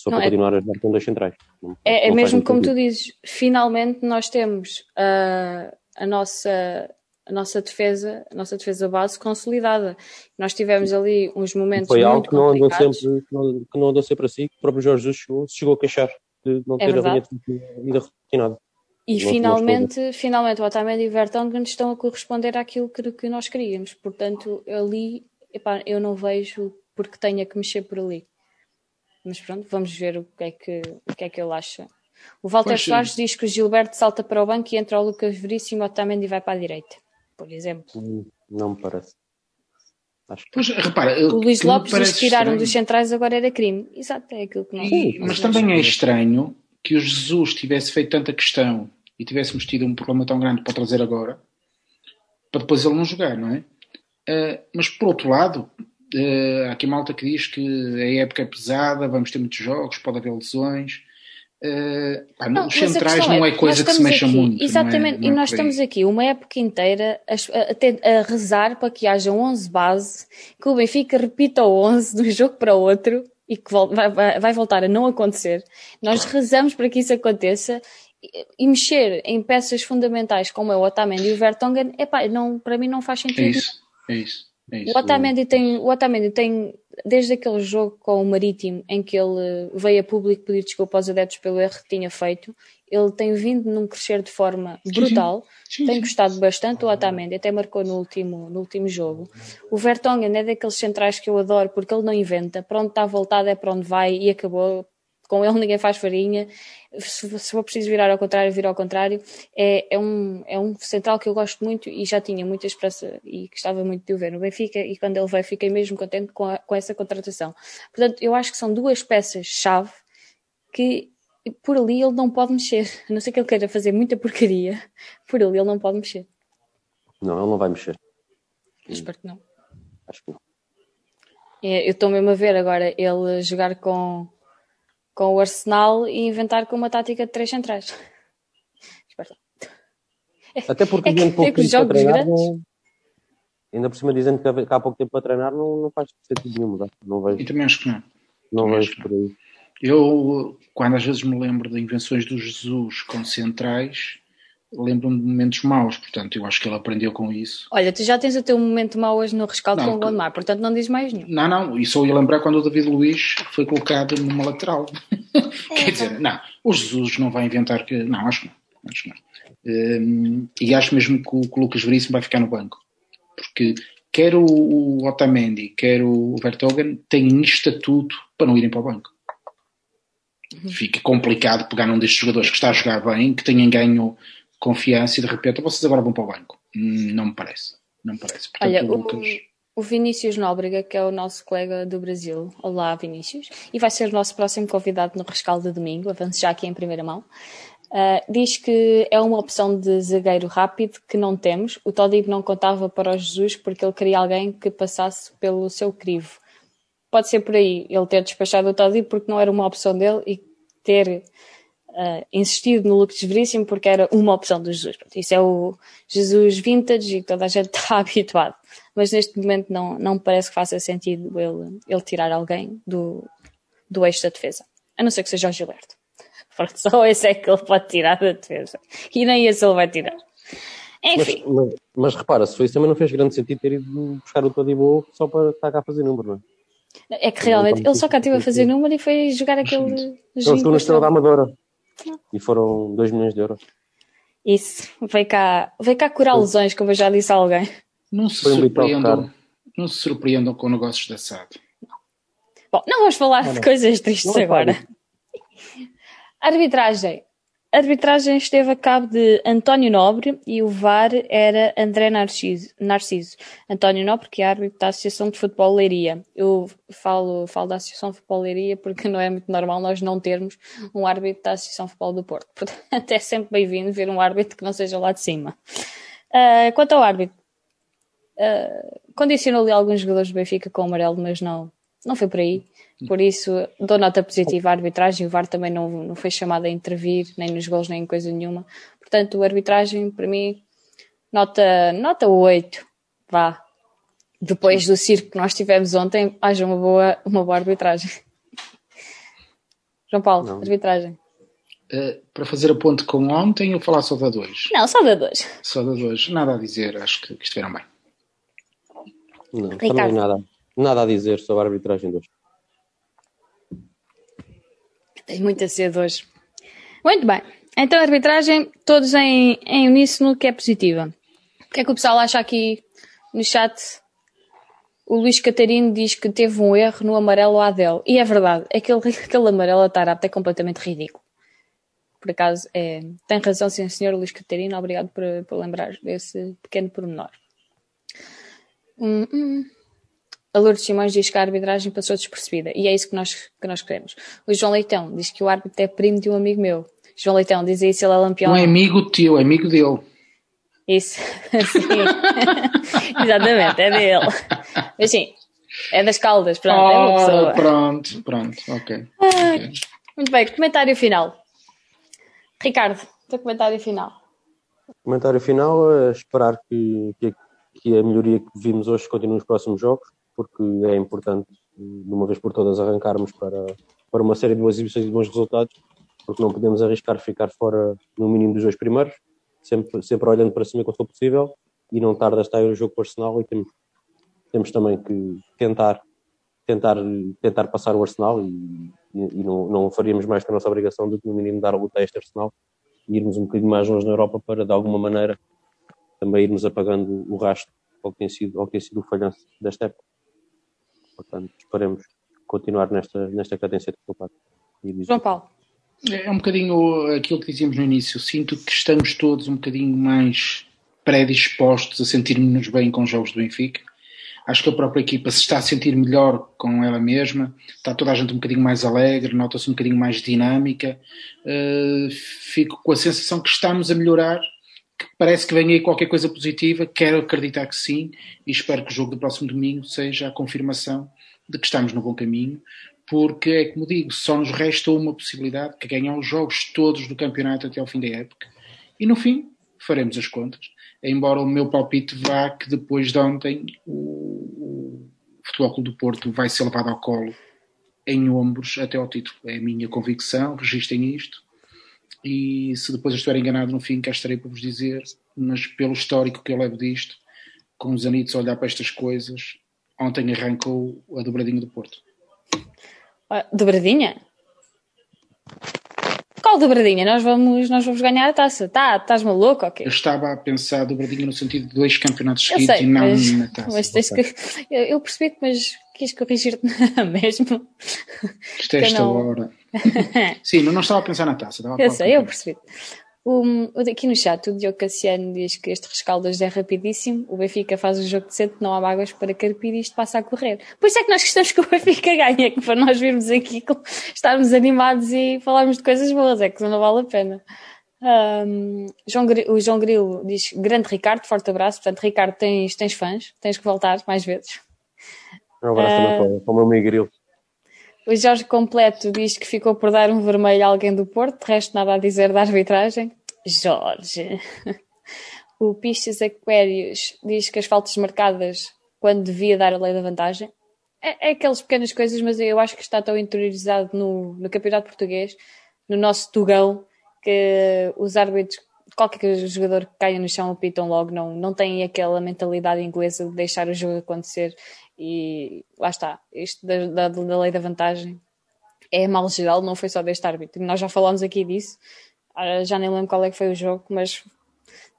só não, para é, continuar a jogar com dois centrais. Não, é, é mesmo como tu dizes, finalmente nós temos uh, a nossa a nossa defesa, a nossa defesa base consolidada. Nós tivemos ali uns momentos Foi algo que não, andou sempre, que não, que não andou sempre assim, que o próprio Jorge Jesus chegou, chegou a queixar de não é ter verdade. a linha ainda retinada. E finalmente, finalmente o Otamendi e o Vertonghen estão a corresponder àquilo que, que nós queríamos. Portanto, ali, epá, eu não vejo porque tenha que mexer por ali. Mas pronto, vamos ver o que é que, o que, é que ele acha. O Walter pois Soares diz que o Gilberto salta para o banco e entra o Lucas Veríssimo e vai para a direita, por exemplo. Hum, não me parece. Acho que... Pois, repara, o Luís Lopes diz que tiraram dos centrais agora era crime. Exato, é aquilo que nós. Sim, mas também é estranho que o Jesus tivesse feito tanta questão e tivéssemos tido um problema tão grande para trazer agora, para depois ele não jogar, não é? Uh, mas por outro lado, Uh, há aqui malta que diz que a época é pesada, vamos ter muitos jogos, pode haver lesões. Uh, pá, não, os centrais não é, é coisa que se mexa aqui, muito. É? Exatamente, é, e nós estamos aqui uma época inteira a, a, a, rezar para que haja 11 base, que o Benfica repita o 11 de um jogo para o outro e que vai, vai, vai voltar a não acontecer. Nós claro. rezamos para que isso aconteça e, e mexer em peças fundamentais como é o Otamendi e o Vertonghen, epá, não, para mim não faz sentido. É isso, é isso. É. O Otamendi tem, o Otamendi tem, desde aquele jogo com o Marítimo, em que ele veio a público pedir desculpa aos adeptos pelo erro que tinha feito, ele tem vindo num crescer de forma brutal. Sim, tem sim. gostado bastante o Otamendi, até marcou no último, no último jogo. O Vertonghen é daqueles centrais que eu adoro porque ele não inventa. Para onde está voltado é para onde vai e acabou. Com ele ninguém faz farinha. Se, se for preciso virar ao contrário, vira ao contrário. É, é, um, é um central que eu gosto muito e já tinha muita esperança e gostava muito de o ver no Benfica. E quando ele veio, fiquei mesmo contente com, a- com essa contratação. Portanto, eu acho que são duas peças-chave que por ali ele não pode mexer. A não ser que ele queira fazer muita porcaria, por ali ele não pode mexer. Não, ele não vai mexer. Eu espero que não. Acho que não. É, Eu estou mesmo a ver agora ele jogar com, com o Arsenal e inventar com uma tática de três centrais. Espero. Até porque É que- pouco é que tempo para jogos treinar, grandes- não- ainda por cima dizendo que há- pouco tempo para treinar, não, não faz sentido nenhum. Não, não E vejo, também acho que não. não também vejo por aí. Eu, quando às vezes me lembro de invenções do Jesus com centrais, lembro-me de momentos maus, portanto, eu acho que ele aprendeu com isso. Olha, tu já tens o teu momento mau hoje no rescaldo Não, com o Gondomar, portanto não diz mais nenhum. Não, não, e só ia lembrar quando o David Luiz foi colocado numa lateral. Quer dizer, não, o Jesus não vai inventar que. Não, acho que não. Acho que não. Hum, e acho mesmo que o, que o Lucas Veríssimo vai ficar no banco. Porque quer o, o Otamendi, quer o Vertogen têm estatuto para não irem para o banco. Fica complicado pegar num destes jogadores que está a jogar bem, que tenham ganho confiança e de repente vocês agora vão para o banco. Hum, Não me parece. Não me parece. Portanto, Olha, o o, Lucas. o Vinícius Nóbrega, que é o nosso colega do Brasil, olá Vinícius, e vai ser o nosso próximo convidado no rescaldo de domingo, avanço já aqui em primeira mão, ah, diz que é uma opção de zagueiro rápido que não temos. O Todib não contava para o Jesus porque ele queria alguém que passasse pelo seu crivo. Pode ser por aí ele ter despachado o Todib porque não era uma opção dele e ter ah, insistido no Lucas Veríssimo porque era uma opção do Jesus. Isso é o Jesus vintage e toda a gente está habituado. Mas neste momento não, não parece que faça sentido ele, ele tirar alguém do, do eixo da defesa. A não ser que seja o Gilberto. Porque só esse é que ele pode tirar da defesa. E nem esse ele vai tirar. Mas, Enfim, mas, mas repara, se foi isso também não fez grande sentido ter ido buscar o Todibo só para estar cá a fazer número, não é? é que realmente ele só cá teve a fazer número e foi jogar aquele estou na Estrela da Amadora e foram 2 milhões de euros. Isso, veio cá, veio cá curar lesões, como eu já disse a alguém. Não se Foi surpreendam. Não se surpreendam com negócios da SAD. Bom, não vamos falar de coisas tristes Não agora. fale. Arbitragem. A arbitragem esteve a cabo de António Nobre e o VAR era André Narciso. Narciso. António Nobre, que é árbitro da Associação de Futebol Leiria. Eu falo, falo da Associação de Futebol Leiria porque não é muito normal nós não termos um árbitro da Associação de Futebol do Porto. Portanto, é sempre bem-vindo ver um árbitro que não seja lá de cima. Ah, quanto ao árbitro, ah, condicionou-lhe alguns jogadores do Benfica com o amarelo, mas não, não foi por aí. Por isso, dou nota positiva à arbitragem. O VAR também não, não foi chamado a intervir, nem nos gols, nem em coisa nenhuma. Portanto, a arbitragem, para mim, nota, nota 8. Vá. Depois do circo que nós tivemos ontem, haja uma boa, uma boa arbitragem. João Paulo, Não. arbitragem. Uh, para fazer a ponte com ontem, eu falar só da 2. Não, só da 2. Só da 2. Nada a dizer, acho que, que estiveram bem. Não, Ricardo. também nada, nada a dizer sobre a arbitragem de hoje. Tens muita sede hoje. Muito bem. Então, a arbitragem, todos em, em uníssono, que é positiva. O que é que o pessoal acha aqui no chat? O Luís Catarino diz que teve um erro no amarelo Adel. E é verdade. Aquele, aquele amarelo a Tarapte é completamente ridículo. Por acaso, é, tem razão, sim, senhor Luís Catarino. Obrigado por, por lembrar desse pequeno pormenor. Hum, hum. A Lourdes Simões diz que a arbitragem passou despercebida e é isso que nós, que nós queremos. O João Leitão diz que o árbitro é primo de um amigo meu. João Leitão, diz se ele é lampião. Não é amigo teu, é amigo dele. Isso, sim. Exatamente, é dele. Mas sim, é das caldas, pronto, é uma pessoa. Ah, pronto, pronto, ok. Ok. Muito bem, comentário final. Ricardo, teu comentário final. Comentário final, é esperar que, que, que a melhoria que vimos hoje continue nos próximos jogos, porque é importante, de uma vez por todas, arrancarmos para, para uma série de boas exibições e de bons resultados, porque não podemos arriscar ficar fora no mínimo dos dois primeiros, sempre, sempre olhando para cima quando for possível, e não tarda a estar o jogo com o Arsenal e temos, temos também que tentar, tentar, tentar passar o Arsenal e, e não, não faríamos mais que a nossa obrigação de, no mínimo, dar a luta a este Arsenal e irmos um bocadinho mais longe na Europa para, de alguma maneira, também irmos apagando o rastro ao que tem sido, ao que tem sido o falhanço desta época. Portanto, esperemos continuar nesta, nesta cadência de resultado. João Paulo. É, é um bocadinho aquilo que dizíamos no início. Sinto que estamos todos um bocadinho mais predispostos a sentirmos-nos bem com os jogos do Benfica. Acho que a própria equipa se está a sentir melhor com ela mesma, está toda a gente um bocadinho mais alegre, nota-se um bocadinho mais dinâmica. Uh, fico com a sensação que estamos a melhorar, parece que vem aí qualquer coisa positiva. Quero acreditar que sim e espero que o jogo do próximo domingo seja a confirmação de que estamos no bom caminho, porque é como digo, só nos resta uma possibilidade, que é ganhar os jogos todos do campeonato até ao fim da época. E no fim, faremos as contas. Embora o meu palpite vá que depois de ontem o, o Futebol Clube do Porto vai ser levado ao colo em ombros até ao título. É a minha convicção, registrem isto. E se depois eu estiver enganado no fim, cá estarei para vos dizer, mas pelo histórico que eu levo disto, com os anitos a olhar para estas coisas, ontem arrancou a dobradinha do Porto. Dobradinha? Qual dobradinha? Nós vamos, nós vamos ganhar a taça. Tá, estás maluco? Okay. Eu estava a pensar dobradinha no sentido de dois campeonatos seguidos sei, e não mas, na taça. Mas tens que, eu, eu percebi-te, mas quis corrigir-te mesmo. Isto é esta não... hora. Sim, não, não estava a pensar na taça. eu sei, eu percebi. O, aqui no chat, o Diogo Cassiano diz que este rescaldo é rapidíssimo. O Benfica faz o jogo decente, não há mágoas para carpir e isto passa a correr. Por isso é que nós gostamos que o Benfica ganhe, que para nós virmos aqui, estarmos animados e falarmos de coisas boas, é que não vale a pena. Um, João, o João Grilo diz: Grande Ricardo, forte abraço. Portanto, Ricardo, tens, tens fãs, tens que voltar mais vezes. Um abraço uh, para o meu amigo Grilo. O Jorge Completo diz que ficou por dar um vermelho a alguém do Porto, de resto nada a dizer da arbitragem. Jorge. O Pistes Aquarius diz que as faltas marcadas quando devia dar a lei da vantagem. É, é aquelas pequenas coisas, mas eu acho que está tão interiorizado no, no campeonato português, no nosso tugão, que os árbitros, qualquer jogador que caia no chão apitam logo, não, não têm aquela mentalidade inglesa de deixar o jogo acontecer e lá está, isto da, da, da lei da vantagem é mal geral, não foi só deste árbitro. Nós já falámos aqui disso, já nem lembro qual é que foi o jogo, mas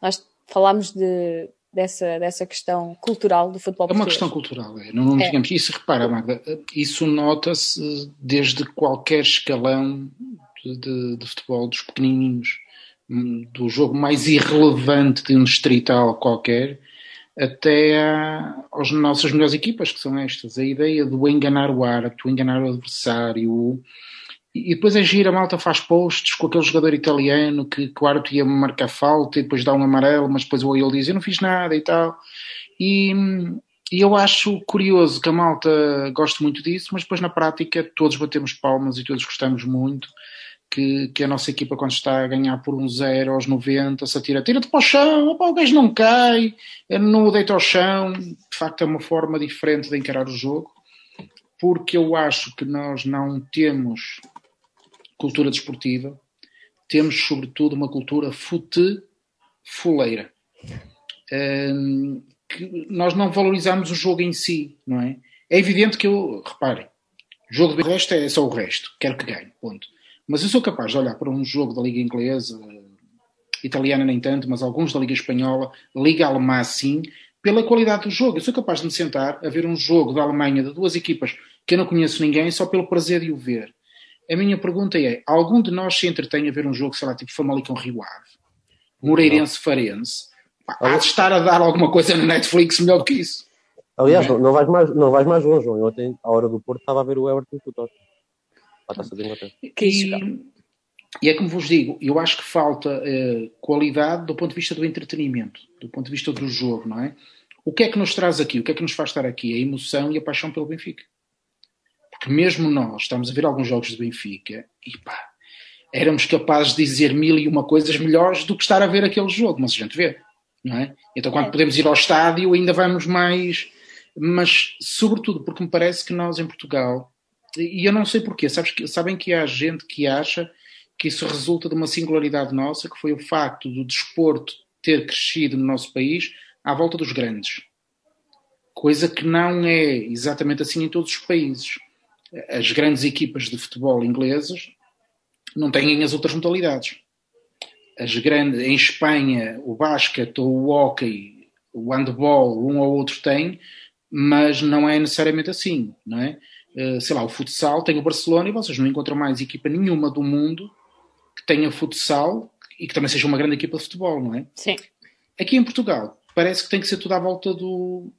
nós falámos de, dessa, dessa questão cultural do futebol É uma questão cultural, é. Não, não é. Tínhamos, isso repara, Magda, isso nota-se desde qualquer escalão de, de, de, futebol dos pequenininhos, do jogo mais irrelevante de um distrital qualquer, até às nossas melhores equipas, que são estas. A ideia do enganar o árbitro, enganar o adversário. E depois é gira, a malta faz posts com aquele jogador italiano que, que o árbitro ia marcar falta e depois dá um amarelo, mas depois o ele diz: Eu não fiz nada e tal. E, e eu acho curioso que a malta goste muito disso, mas depois na prática todos batemos palmas e todos gostamos muito que, que a nossa equipa, quando está a ganhar por um zero aos 90, se atira, tira-te para o chão, opa, o gajo não cai, não o deita ao chão. De facto, é uma forma diferente de encarar o jogo, porque eu acho que nós não temos cultura desportiva, temos, sobretudo, uma cultura fuleira. Um, que nós não valorizamos o jogo em si, não é? É evidente que eu, reparem, jogo do resto é só o resto, quero que ganhe, ponto. Mas eu sou capaz de olhar para um jogo da Liga Inglesa, italiana nem tanto, mas alguns da Liga Espanhola, Liga Alemã sim, pela qualidade do jogo. Eu sou capaz de me sentar a ver um jogo da Alemanha de duas equipas que eu não conheço ninguém só pelo prazer de o ver. A minha pergunta é: algum de nós se entretém a ver um jogo, sei lá, tipo Famalicão Rio Ave, Moreirense Farense? Há de estar a dar alguma coisa no Netflix melhor do que isso. Aliás, não, é? não, vais, mais, não vais mais longe, João. Eu até, à hora do Porto, estava a ver o Everton com o Tottenham a taça Inglaterra. E, e é como vos digo, eu acho que falta uh, qualidade do ponto de vista do entretenimento, do ponto de vista do jogo, não é? O que é que nos traz aqui? O que é que nos faz estar aqui? A emoção e a paixão pelo Benfica. Porque mesmo nós estamos a ver alguns jogos de Benfica e pá, éramos capazes de dizer mil e uma coisas melhores do que estar a ver aquele jogo, mas a gente vê, não é? Então quando é. podemos ir ao estádio ainda vamos mais, mas sobretudo porque me parece que nós em Portugal e eu não sei porquê, sabes, sabem que há gente que acha que isso resulta de uma singularidade nossa, que foi o facto do desporto ter crescido no nosso país à volta dos grandes. coisa que não é exatamente assim em todos os países. As grandes equipas de futebol inglesas não têm as outras modalidades. As grandes, em Espanha, o basquete ou o hockey, o handball, um ou outro tem, mas não é necessariamente assim, não é? Uh, sei lá, o futsal tem o Barcelona e vocês não encontram mais equipa nenhuma do mundo que tenha futsal e que também seja uma grande equipa de futebol, não é? Sim. Aqui em Portugal, parece que tem que ser tudo à volta do,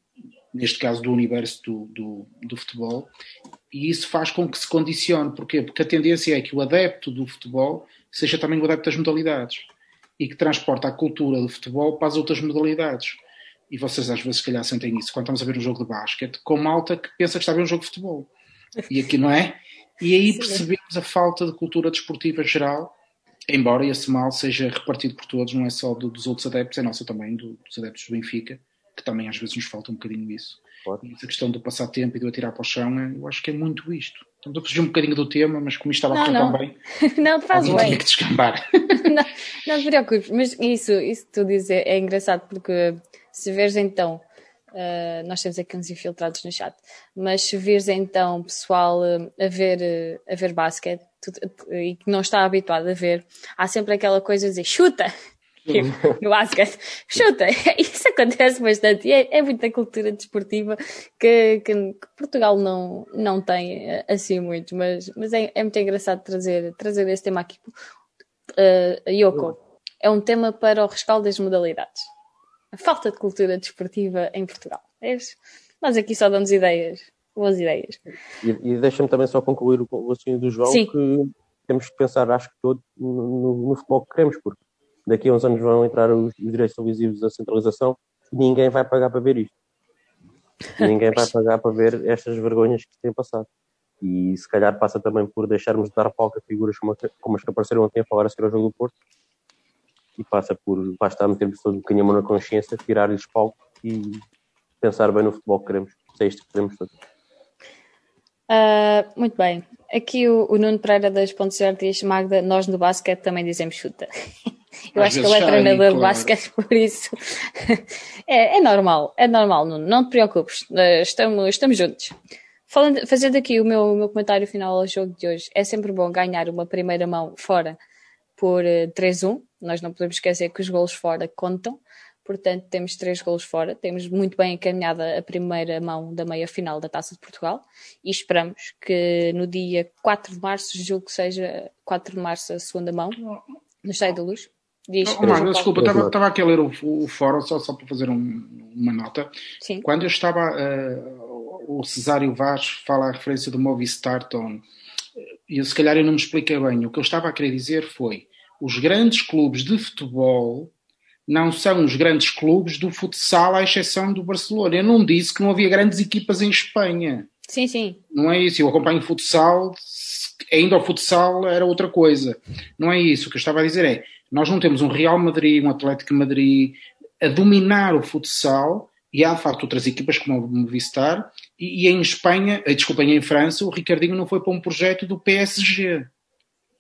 neste caso do universo do, do, do, futebol, e isso faz com que se condicione. Porquê? Porque a tendência é que o adepto do futebol seja também o adepto das modalidades e que transporta a cultura do futebol para as outras modalidades. E vocês às vezes, se calhar, sentem isso quando estamos a ver um jogo de basquete, com malta que pensa que está a ver um jogo de futebol. E aqui não é? E aí percebemos a falta de cultura desportiva geral, embora esse mal seja repartido por todos, não é só do, dos outros adeptos, é nossa também, do, dos adeptos do Benfica que também às vezes nos falta um bocadinho isso. Claro. E essa questão do passar tempo e do atirar para o chão, é, eu acho que é muito isto. Estamos a fugir um bocadinho do tema, mas como isto estava a correr tão bem, não, faz bem. tinha que descambar. não, não te preocupes, mas isso, isso que tu dizes é, é engraçado, porque se vês então, uh, nós temos aqui uns infiltrados no chat, mas se vês então pessoal uh, a ver, uh, a ver basquete e que não está habituado a ver, há sempre aquela coisa de dizer chuta, Tipo, no basquete, chuta, isso acontece bastante. E é, é muita cultura desportiva que, que, que, Portugal não, não tem assim muito, mas, mas é, é muito engraçado trazer, trazer esse tema aqui. Uh, Yoko, é um tema para o rescaldo das modalidades. A falta de cultura desportiva em Portugal. É Nós aqui só damos ideias, boas ideias. E, e deixa-me também só concluir o, o assunto do João, Sim. que temos que pensar, acho que todo, no, no futebol que queremos, porque daqui a uns anos vão entrar os, os direitos televisivos da centralização e ninguém vai pagar para ver isto. Ninguém vai pagar para ver estas vergonhas que têm passado. E se calhar passa também por deixarmos de dar palco a figuras como, como as que apareceram ontem a falar a ser ao jogo do Porto. E passa por, basta metermos todo um bocadinho a mão na consciência, tirar-lhes palco e pensar bem no futebol que queremos. Se é isto que queremos todos. Uh, muito bem. Aqui o, o Nuno Pereira das Pontos diz Magda, nós no basquete também dizemos chuta. Eu Às acho que ele é treinador claro. de basquete por isso. é, é normal, é normal, Nuno. Não te preocupes, eh, estamos, estamos juntos. Falando, fazendo aqui o meu, o meu comentário final ao jogo de hoje, é sempre bom ganhar uma primeira mão fora por 3-1. Eh, Nós não podemos esquecer que os golos fora contam. Portanto, temos três golos fora. Temos muito bem encaminhada a primeira mão da meia final da Taça de Portugal e esperamos que no dia 4 de março, julgo que seja 4 de março a segunda mão, no Estádio da Luz. Diz, oh, desculpa, estava aqui a ler o, o fórum só, só para fazer um, uma nota. Sim. Quando eu estava, uh, o Cesário Vaz fala a referência do Movistar Tone, e se calhar eu não me expliquei bem. O que eu estava a querer dizer foi: os grandes clubes de futebol não são os grandes clubes do futsal, à exceção do Barcelona. Eu não disse que não havia grandes equipas em Espanha. Sim, sim. Não é isso. Eu acompanho futsal, ainda o futsal era outra coisa. Não é isso. O que eu estava a dizer é nós não temos um Real Madrid, um Atlético Madrid a dominar o futsal e há de facto outras equipas como o Movistar e, e em Espanha, eh, desculpem, em França, o Ricardinho não foi para um projeto do PSG.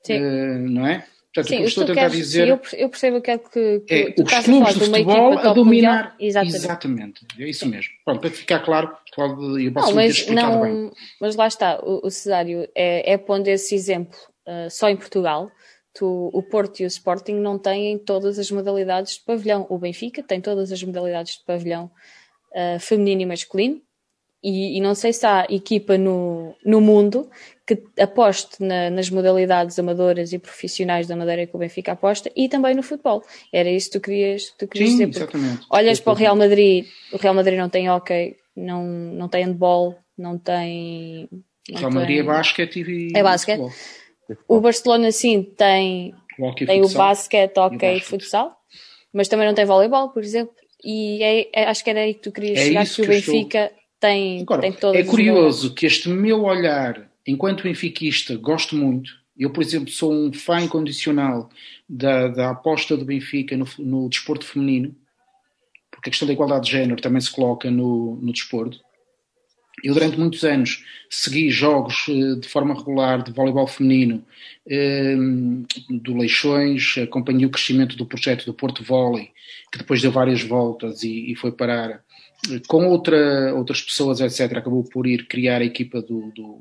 Sim. Uh, não é? Portanto, sim, o que estou a tentar queres, dizer. Eu, eu percebo é que, que é, tu os clubes de futebol a dominar. Exatamente. Exatamente. É isso mesmo. Pronto, para ficar claro, pode, eu posso não, mas, não, bem. Mas lá está, o, o Cesário é, é pondo esse exemplo uh, só em Portugal tu, o Porto e o Sporting não têm todas as modalidades de pavilhão. O Benfica tem todas as modalidades de pavilhão uh, feminino e masculino. E, e, não sei se há equipa no, no mundo que aposte na, nas modalidades amadoras e profissionais da madeira que o Benfica aposta e também no futebol. Era isso que tu querias, tu querias Sim, dizer. Exatamente. Olhas para o Real Madrid, o Real Madrid não tem hockey, não, não tem handball, não tem. Não Real Madrid é basquete e. É basquete. O Barcelona, sim, tem, o tem o basquete, hockey e futsal, mas também não tem voleibol, por exemplo. E é, é, acho que era aí que tu querias é chegar, que o Benfica estou... tem, Agora, tem todas É curioso que este meu olhar, enquanto benfiquista, gosto muito. Eu, por exemplo, sou um fã incondicional da, da aposta do Benfica no, no desporto feminino, porque a questão da igualdade de género também se coloca no, no desporto. Eu, durante muitos anos, segui jogos eh, de forma regular de voleibol feminino eh, do Leixões, acompanhei o crescimento do projeto do Porto Volley, que depois deu várias voltas e, e foi parar com outra, outras pessoas, etc., acabou por ir criar a equipa do, do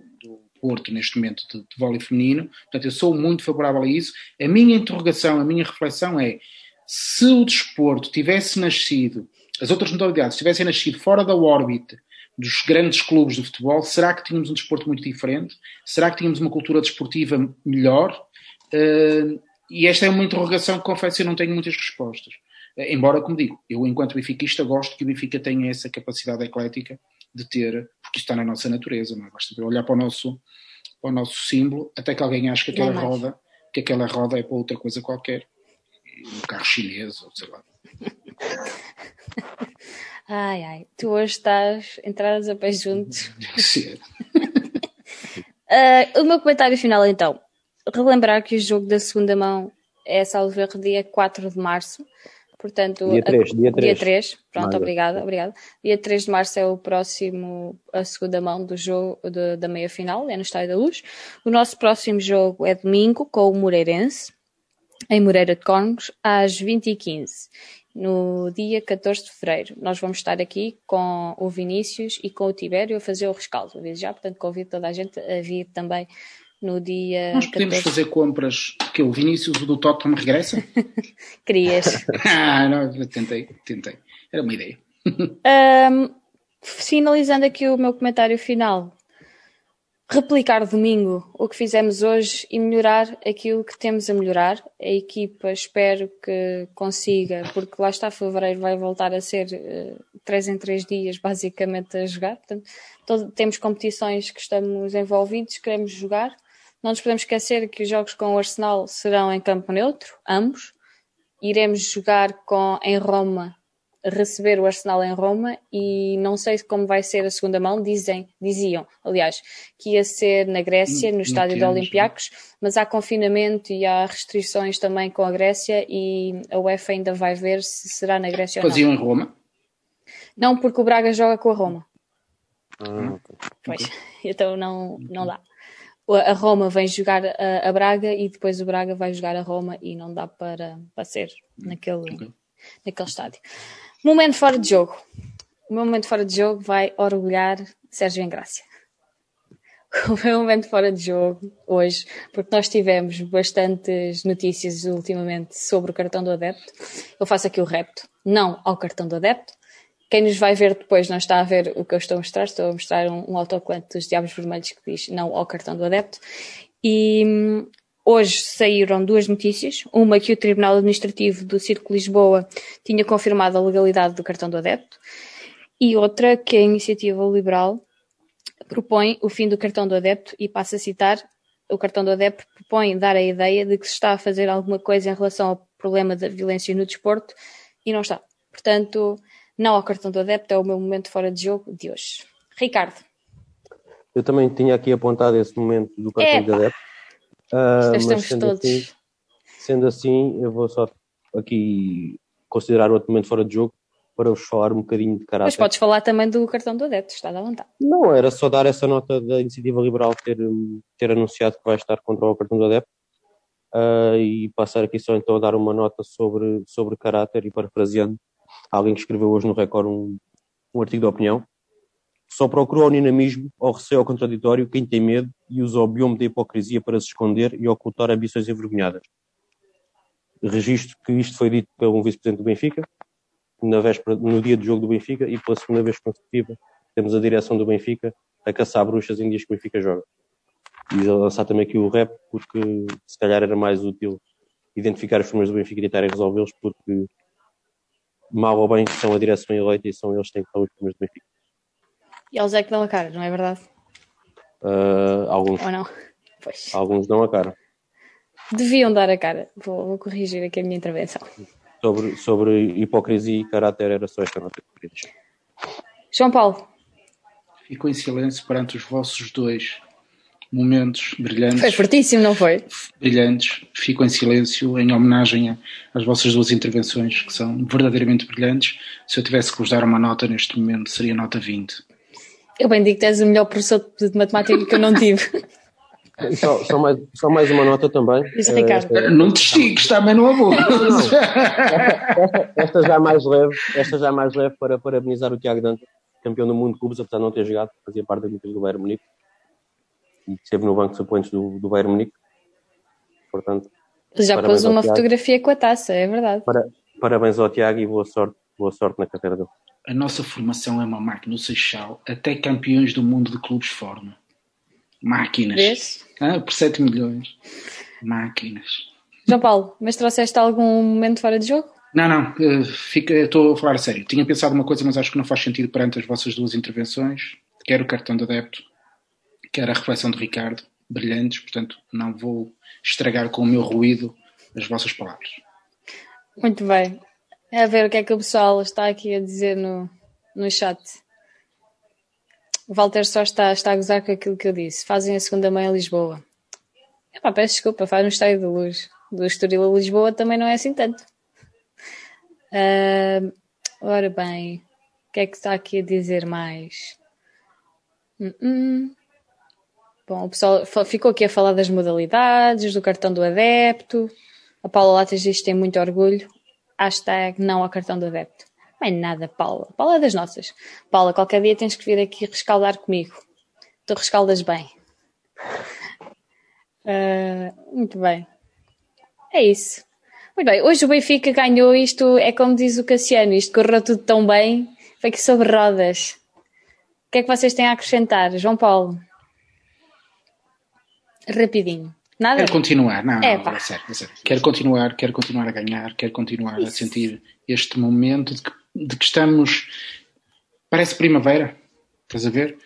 Porto neste momento de, de vôlei feminino. Portanto, eu sou muito favorável a isso. A minha interrogação, a minha reflexão é se o desporto tivesse nascido, as outras modalidades tivessem nascido fora da órbita dos grandes clubes de futebol, será que tínhamos um desporto muito diferente? Será que tínhamos uma cultura desportiva melhor? Uh, e esta é uma interrogação que confesso eu não tenho muitas respostas. Eh, embora, como digo, eu enquanto benfiquista gosto que o Benfica tenha essa capacidade eclética de ter, porque isso está na nossa natureza, não é? Basta olhar para o nosso, para o nosso símbolo, até que alguém ache que aquela roda, que aquela roda é para outra coisa qualquer. Um carro chinês, ou sei lá. Ai, ai, tu hoje estás entradas a pé juntos. Sim. uh, o meu comentário final, então. Relembrar que o jogo da segunda mão é, salvo erro, dia 4 de março. Portanto, dia 3, dia 3. Dia 3. Pronto, obrigada, obrigada. Dia 3 de março é o próximo, a segunda mão do jogo de, da meia final, é no Estádio da Luz. O nosso próximo jogo é domingo com o Moreirense, em Moreira de Cónegos, às 20h15, no dia 14 de fevereiro. Nós vamos estar aqui com o Vinícius e com o Tibério a fazer o rescaldo, desde já, portanto convido toda a gente a vir também no dia. Nós podemos 14... fazer compras, que o Vinícius do Tottenham regressa? Querias. ah, não, tentei, tentei. Era uma ideia. um, finalizando aqui o meu comentário final. Replicar domingo o que fizemos hoje e melhorar aquilo que temos a melhorar. A equipa espero que consiga, porque lá está fevereiro, vai voltar a ser uh, três em três dias, basicamente, a jogar. Portanto, todo, temos competições que estamos envolvidos, queremos jogar não nos podemos esquecer que os jogos com o Arsenal serão em campo neutro, ambos. Iremos jogar com, em Roma, receber o Arsenal em Roma e não sei como vai ser a segunda mão, dizem, diziam, aliás, que ia ser na Grécia, no estádio de Olympiacos, mas há confinamento e há restrições também com a Grécia e a UEFA ainda vai ver se será na Grécia Faziam ou não. em Roma? Não, porque o Braga joga com a Roma. Ah, okay. Pois, então não, não dá a Roma vem jogar a, a, Braga e depois o Braga vai jogar a Roma e não dá para, para ser naquele, okay. naquele estádio. Momento fora de jogo. O meu momento fora de jogo vai orgulhar Sérgio Engrácia. O meu momento fora de jogo hoje, porque nós tivemos bastantes notícias ultimamente sobre o cartão do adepto. Eu faço aqui o repto, não ao cartão do adepto, quem nos vai ver depois não está a ver o que eu estou a mostrar, estou a mostrar um, um autocolante dos Diabos Vermelhos que diz não ao cartão do adepto. E hum, hoje saíram duas notícias. Uma que o Tribunal Administrativo do Círculo Lisboa tinha confirmado a legalidade do cartão do adepto. E outra que a Iniciativa Liberal propõe o fim do cartão do adepto e passa a citar o cartão do adepto propõe dar a ideia de que se está a fazer alguma coisa em relação ao problema da violência no desporto e não está. Portanto, não ao cartão do adepto, é o meu momento fora de jogo de hoje. Ricardo. Eu também tinha aqui apontado esse momento do cartão Epa. de adepto. Uh, mas sendo todos. Assim, sendo assim, eu vou só aqui considerar outro momento fora de jogo para vos falar um bocadinho de caráter. Mas podes falar também do cartão do adepto, está à vontade. Não, era só dar essa nota da Iniciativa Liberal ter, ter anunciado que vai estar contra o cartão do adepto. Uh, e passar aqui só então a dar uma nota sobre, sobre caráter e parafraseando alguém que escreveu hoje no Record um, um artigo de opinião. Só procurou o dinamismo, ao receio ao contraditório, quem tem medo e usa o bioma da hipocrisia para se esconder e ocultar ambições envergonhadas. Registro que isto foi dito pelo vice-presidente do Benfica, na véspera, no dia do jogo do Benfica, e pela segunda vez consecutiva temos a direção do Benfica a caçar bruxas em dias que o Benfica joga. E lançar também aqui o rep, porque se calhar era mais útil identificar os problemas do Benfica e tentarem resolvê-los, porque mal ou bem, são a direção eleita e são eles que têm que estar os primeiros do Benfica. E eles é que dão a cara, não é verdade? Uh, alguns. Ou não? Pois. Alguns dão a cara. Deviam dar a cara. Vou, vou corrigir aqui a minha intervenção. Sobre, sobre hipocrisia e caráter, era só esta nota que. João Paulo. Fico em silêncio perante os vossos dois momentos brilhantes. Foi fortíssimo, não foi? Brilhantes. Fico em silêncio em homenagem às vossas duas intervenções, que são verdadeiramente brilhantes. Se eu tivesse que vos dar uma nota neste momento, seria nota 20. Eu bem digo que és o melhor professor de matemática que eu não tive. Só, só, mais, só mais uma nota também. Isso, Ricardo. Uh, não te estiques, também não a esta, esta, já mais leve, esta já mais leve para parabenizar o Tiago Dante, campeão do mundo de clubes, apesar de não ter jogado, fazia parte da equipa do Bayern Munique e esteve no banco de suplentes do, do Bayern Munique. Portanto, já pôs uma fotografia com a taça, é verdade. Para, parabéns ao Tiago e boa sorte, boa sorte na carreira dele. A nossa formação é uma máquina, o Seixal, até campeões do mundo de clubes forma. Máquinas. Ah, por 7 milhões. Máquinas. João Paulo, mas trouxeste algum momento fora de jogo? Não, não, eh, fica, estou a falar a sério. Tinha pensado uma coisa, mas acho que não faz sentido perante as vossas duas intervenções. Quer o cartão de adepto, quer a reflexão de Ricardo, brilhantes, portanto não vou estragar com o meu ruído as vossas palavras. Muito bem. É a ver o que é que o pessoal está aqui a dizer no, no chat. O Walter só está, está a gozar com aquilo que eu disse. Fazem a segunda mãe em Lisboa. Epá, peço desculpa, faz no Estádio da Luz. Do Estoril a Lisboa também não é assim tanto. Uh, ora bem, o que é que está aqui a dizer mais? Uh -uh. Bom, o pessoal ficou aqui a falar das modalidades, do cartão do adepto. A Paula Latas diz que tem muito orgulho. Hashtag não ao cartão do adepto. É nada, Paula. Paula é das nossas. Paula, qualquer dia tens que vir aqui rescaldar comigo. Tu rescaldas bem. Uh, muito bem. É isso. Muito bem. Hoje o Benfica ganhou isto. É como diz o Cassiano. Isto correu tudo tão bem. Foi que sobre rodas. O que é que vocês têm a acrescentar? João Paulo. Rapidinho. Nada? Quero continuar, não, é, é sério, é sério. Quero continuar, quero continuar a ganhar, quero continuar Isso. a sentir este momento de que, de que estamos. Parece primavera, estás a ver?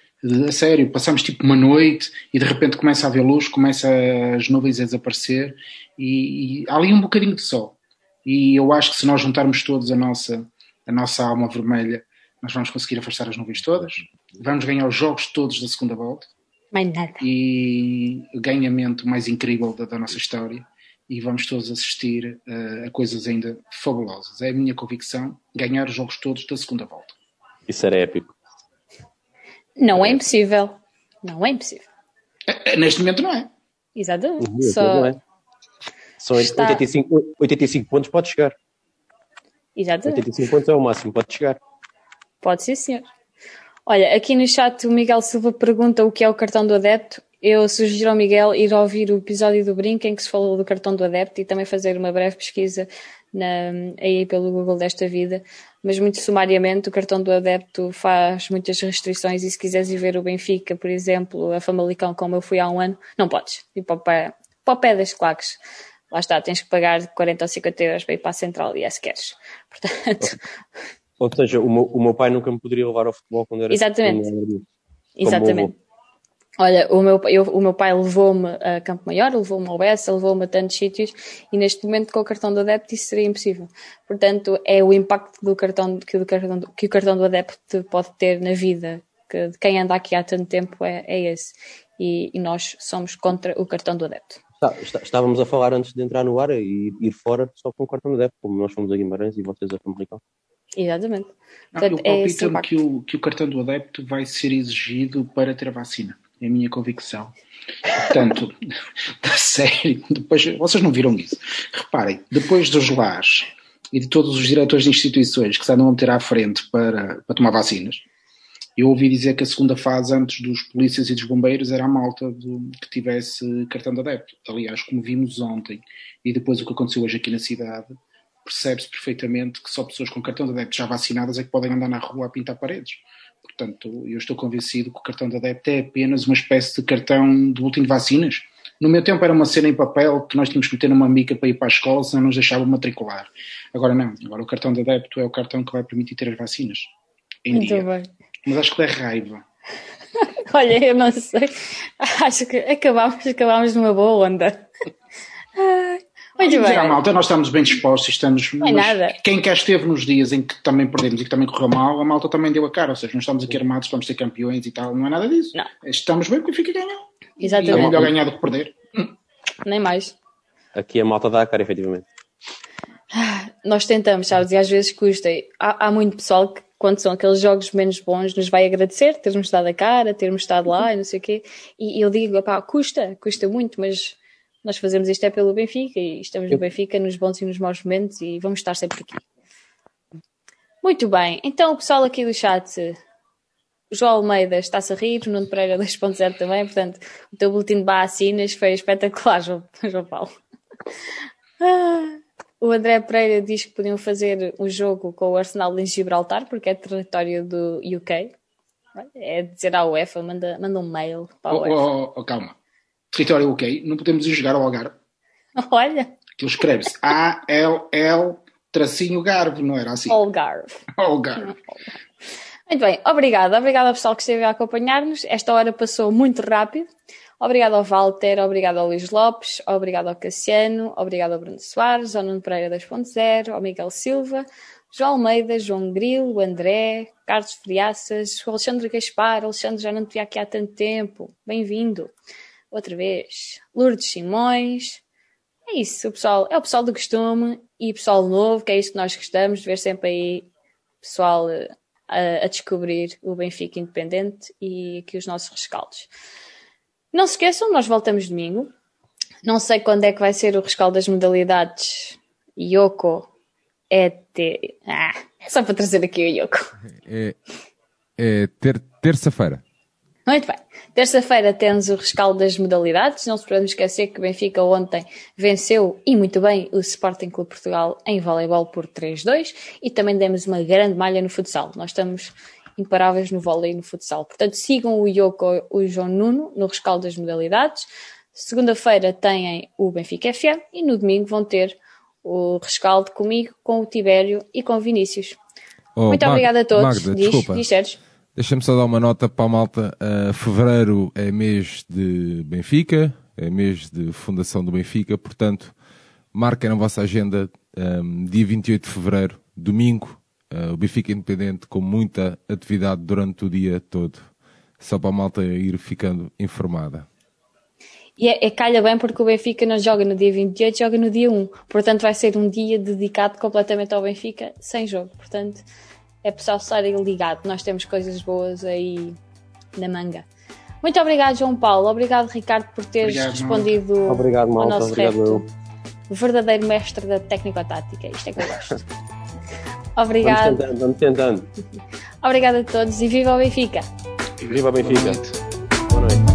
a sério, passamos tipo uma noite e de repente começa a haver luz, começa as nuvens a desaparecer e, e há ali um bocadinho de sol. E eu acho que se nós juntarmos todos a nossa, a nossa alma vermelha, nós vamos conseguir afastar as nuvens todas, vamos ganhar os jogos todos da segunda volta mais nada. E o ganhamento mais incrível da, da nossa história. E vamos todos assistir uh, a coisas ainda fabulosas. É a minha convicção ganhar os jogos todos da segunda volta. Isso era épico. Não é impossível. Não é impossível. É, é, neste momento não é. Exatamente. Uhum, Só... é. São Está... 85, 85 pontos, pode chegar. Exatamente. 85 pontos é o máximo, pode chegar. Pode sim, senhor. Olha, aqui no chat o Miguel Silva pergunta o que é o cartão do adepto. Eu sugiro ao Miguel ir ouvir o episódio do Brinco em que se falou do cartão do adepto e também fazer uma breve pesquisa na, aí pelo Google desta vida. Mas muito sumariamente, o cartão do adepto faz muitas restrições e se quiseres ir ver o Benfica, por exemplo, a Famalicão, como eu fui há um ano, não podes. Ir para o pé, para o pé das claques. Lá está, tens que pagar 40 ou 50 euros para ir para a central e é se queres. Portanto... Ou seja, o meu, o meu pai nunca me poderia levar ao futebol quando era Exatamente. Exatamente. Olha, o meu, eu, o meu pai levou-me a Campo Maior, levou-me ao Bessa, levou-me a tantos sítios e neste momento com o cartão do adepto isso seria impossível. Portanto, é o impacto do cartão, que, do cartão, que o cartão do adepto pode ter na vida que de quem anda aqui há tanto tempo é, é esse. E, e, nós somos contra o cartão do adepto. Estávamos a falar antes de entrar no ar e ir fora só com o cartão do adepto, como nós fomos a Guimarães e vocês a Famalicão. Exatamente. Não, Portanto, eu palpito é que, o, que o cartão do adepto vai ser exigido para ter a vacina. É a minha convicção. Portanto, da série, depois, vocês não viram isso. Reparem, depois dos lares e de todos os diretores de instituições que se andam a meter à frente para, para tomar vacinas, eu ouvi dizer que a segunda fase, antes dos polícias e dos bombeiros, era a malta do, que tivesse cartão de adepto. Aliás, como vimos ontem, e depois o que aconteceu hoje aqui na cidade, percebe-se perfeitamente que só pessoas com cartão de adepto já vacinadas é que podem andar na rua a pintar paredes. Portanto, eu estou convencido que o cartão de adepto é apenas uma espécie de cartão de último vacinas. No meu tempo era uma cena em papel que nós tínhamos que meter numa mica para ir para a escola, senão nos deixavam matricular. Agora não, agora o cartão de adepto é o cartão que vai permitir ter as vacinas. Muito dia. bem. Mas acho que dá raiva. Olha, eu não sei. Acho que acabámos, acabámos numa boa onda. Muito bem. Malta, nós estamos bem dispostos, estamos. Não é nada. Quem cá esteve nos dias em que também perdemos e que também correu mal, a malta também deu a cara. Ou seja, não estamos aqui armados, vamos ser campeões e tal, não é nada disso. Não. Estamos bem porque fica ganhar. Exatamente. E é melhor ganhar do que perder. Nem mais. Aqui a malta dá a cara, efetivamente. Nós tentamos, sabes, e às vezes custa. Há, há muito pessoal que quando são aqueles jogos menos bons, nos vai agradecer termos dado a cara, termos estado lá e não sei o quê. E eu digo, pá, custa, custa muito, mas nós fazemos isto é pelo Benfica e estamos no Benfica nos bons e nos maus momentos e vamos estar sempre aqui. Muito bem, então o pessoal aqui do chat, João Almeida está-se a rir, Nuno Pereira 2.0 também, portanto, o teu boletim de vacinas foi espetacular, João, João Paulo. Ah, o André Pereira diz que podiam fazer o jogo com o Arsenal em Gibraltar, porque é território do UK. É dizer à UEFA, manda, manda um mail para a UEFA. Oh, oh, oh, calma. Território UK, não podemos ir jogar ao Algarve. Olha. Aquilo escreve-se A-L-L tracinho Garve, não era assim? Algarve. Algarve. Muito bem, obrigada. Obrigada ao pessoal que esteve a acompanhar-nos. Esta hora passou muito rápido. Obrigado ao Walter, obrigado ao Luís Lopes, obrigado ao Cassiano, obrigado ao Bruno Soares, ao Nuno Pereira 2.0, ao Miguel Silva, João Almeida, João Grilo, André, Carlos Friaças, o Alexandre Gaspar, Alexandre já não te vi aqui há tanto tempo, bem-vindo. Outra vez, Lourdes Simões. É isso, pessoal. É o pessoal do costume e pessoal novo, que é isso que nós gostamos de ver sempre aí pessoal eh, a, a descobrir o Benfica Independente e aqui os nossos rescaldos. Não se esqueçam, nós voltamos domingo. Não sei quando é que vai ser o rescaldo das modalidades Yoko é ter. Ah, é só para trazer aqui o Yoko. É, é ter, terça-feira. Muito bem. Terça-feira temos o rescaldo das modalidades. Não se podemos esquecer que o Benfica ontem venceu, e muito bem, o Sporting Clube Portugal em voleibol por 3-2 e também demos uma grande malha no futsal. Nós estamos imparáveis no vôlei e no futsal. Portanto, sigam o Yoko o João Nuno no rescaldo das modalidades. Segunda-feira têm o Benfica FM e no domingo vão ter o rescaldo comigo, com o Tibério e com o Vinícius. Oh, Muito Mag obrigada a todos. Magda, diz, desculpa. Diz, Deixa-me só dar uma nota para a malta. Uh, fevereiro é mês de Benfica, é mês de fundação do Benfica, portanto, marquem na vossa agenda um, dia 28 de fevereiro, domingo, uh, o Benfica Independente com muita atividade durante o dia todo. Só para a malta ir ficando informada. E é, é, calha bem porque o Benfica não joga no dia 28, joga no dia 1. Portanto, vai ser um dia dedicado completamente ao Benfica, sem jogo. Portanto, é pessoal estar ligado. Nós temos coisas boas aí na manga. Muito obrigado, João Paulo. Obrigado, Ricardo, por teres obrigado, respondido obrigado, ao nosso obrigado, O verdadeiro mestre da técnico-tática. Isto é que eu gosto. obrigado. Vamos tentando, vamos tentando. Obrigado a todos e viva o Benfica. Viva o Benfica. Boa noite. Boa noite.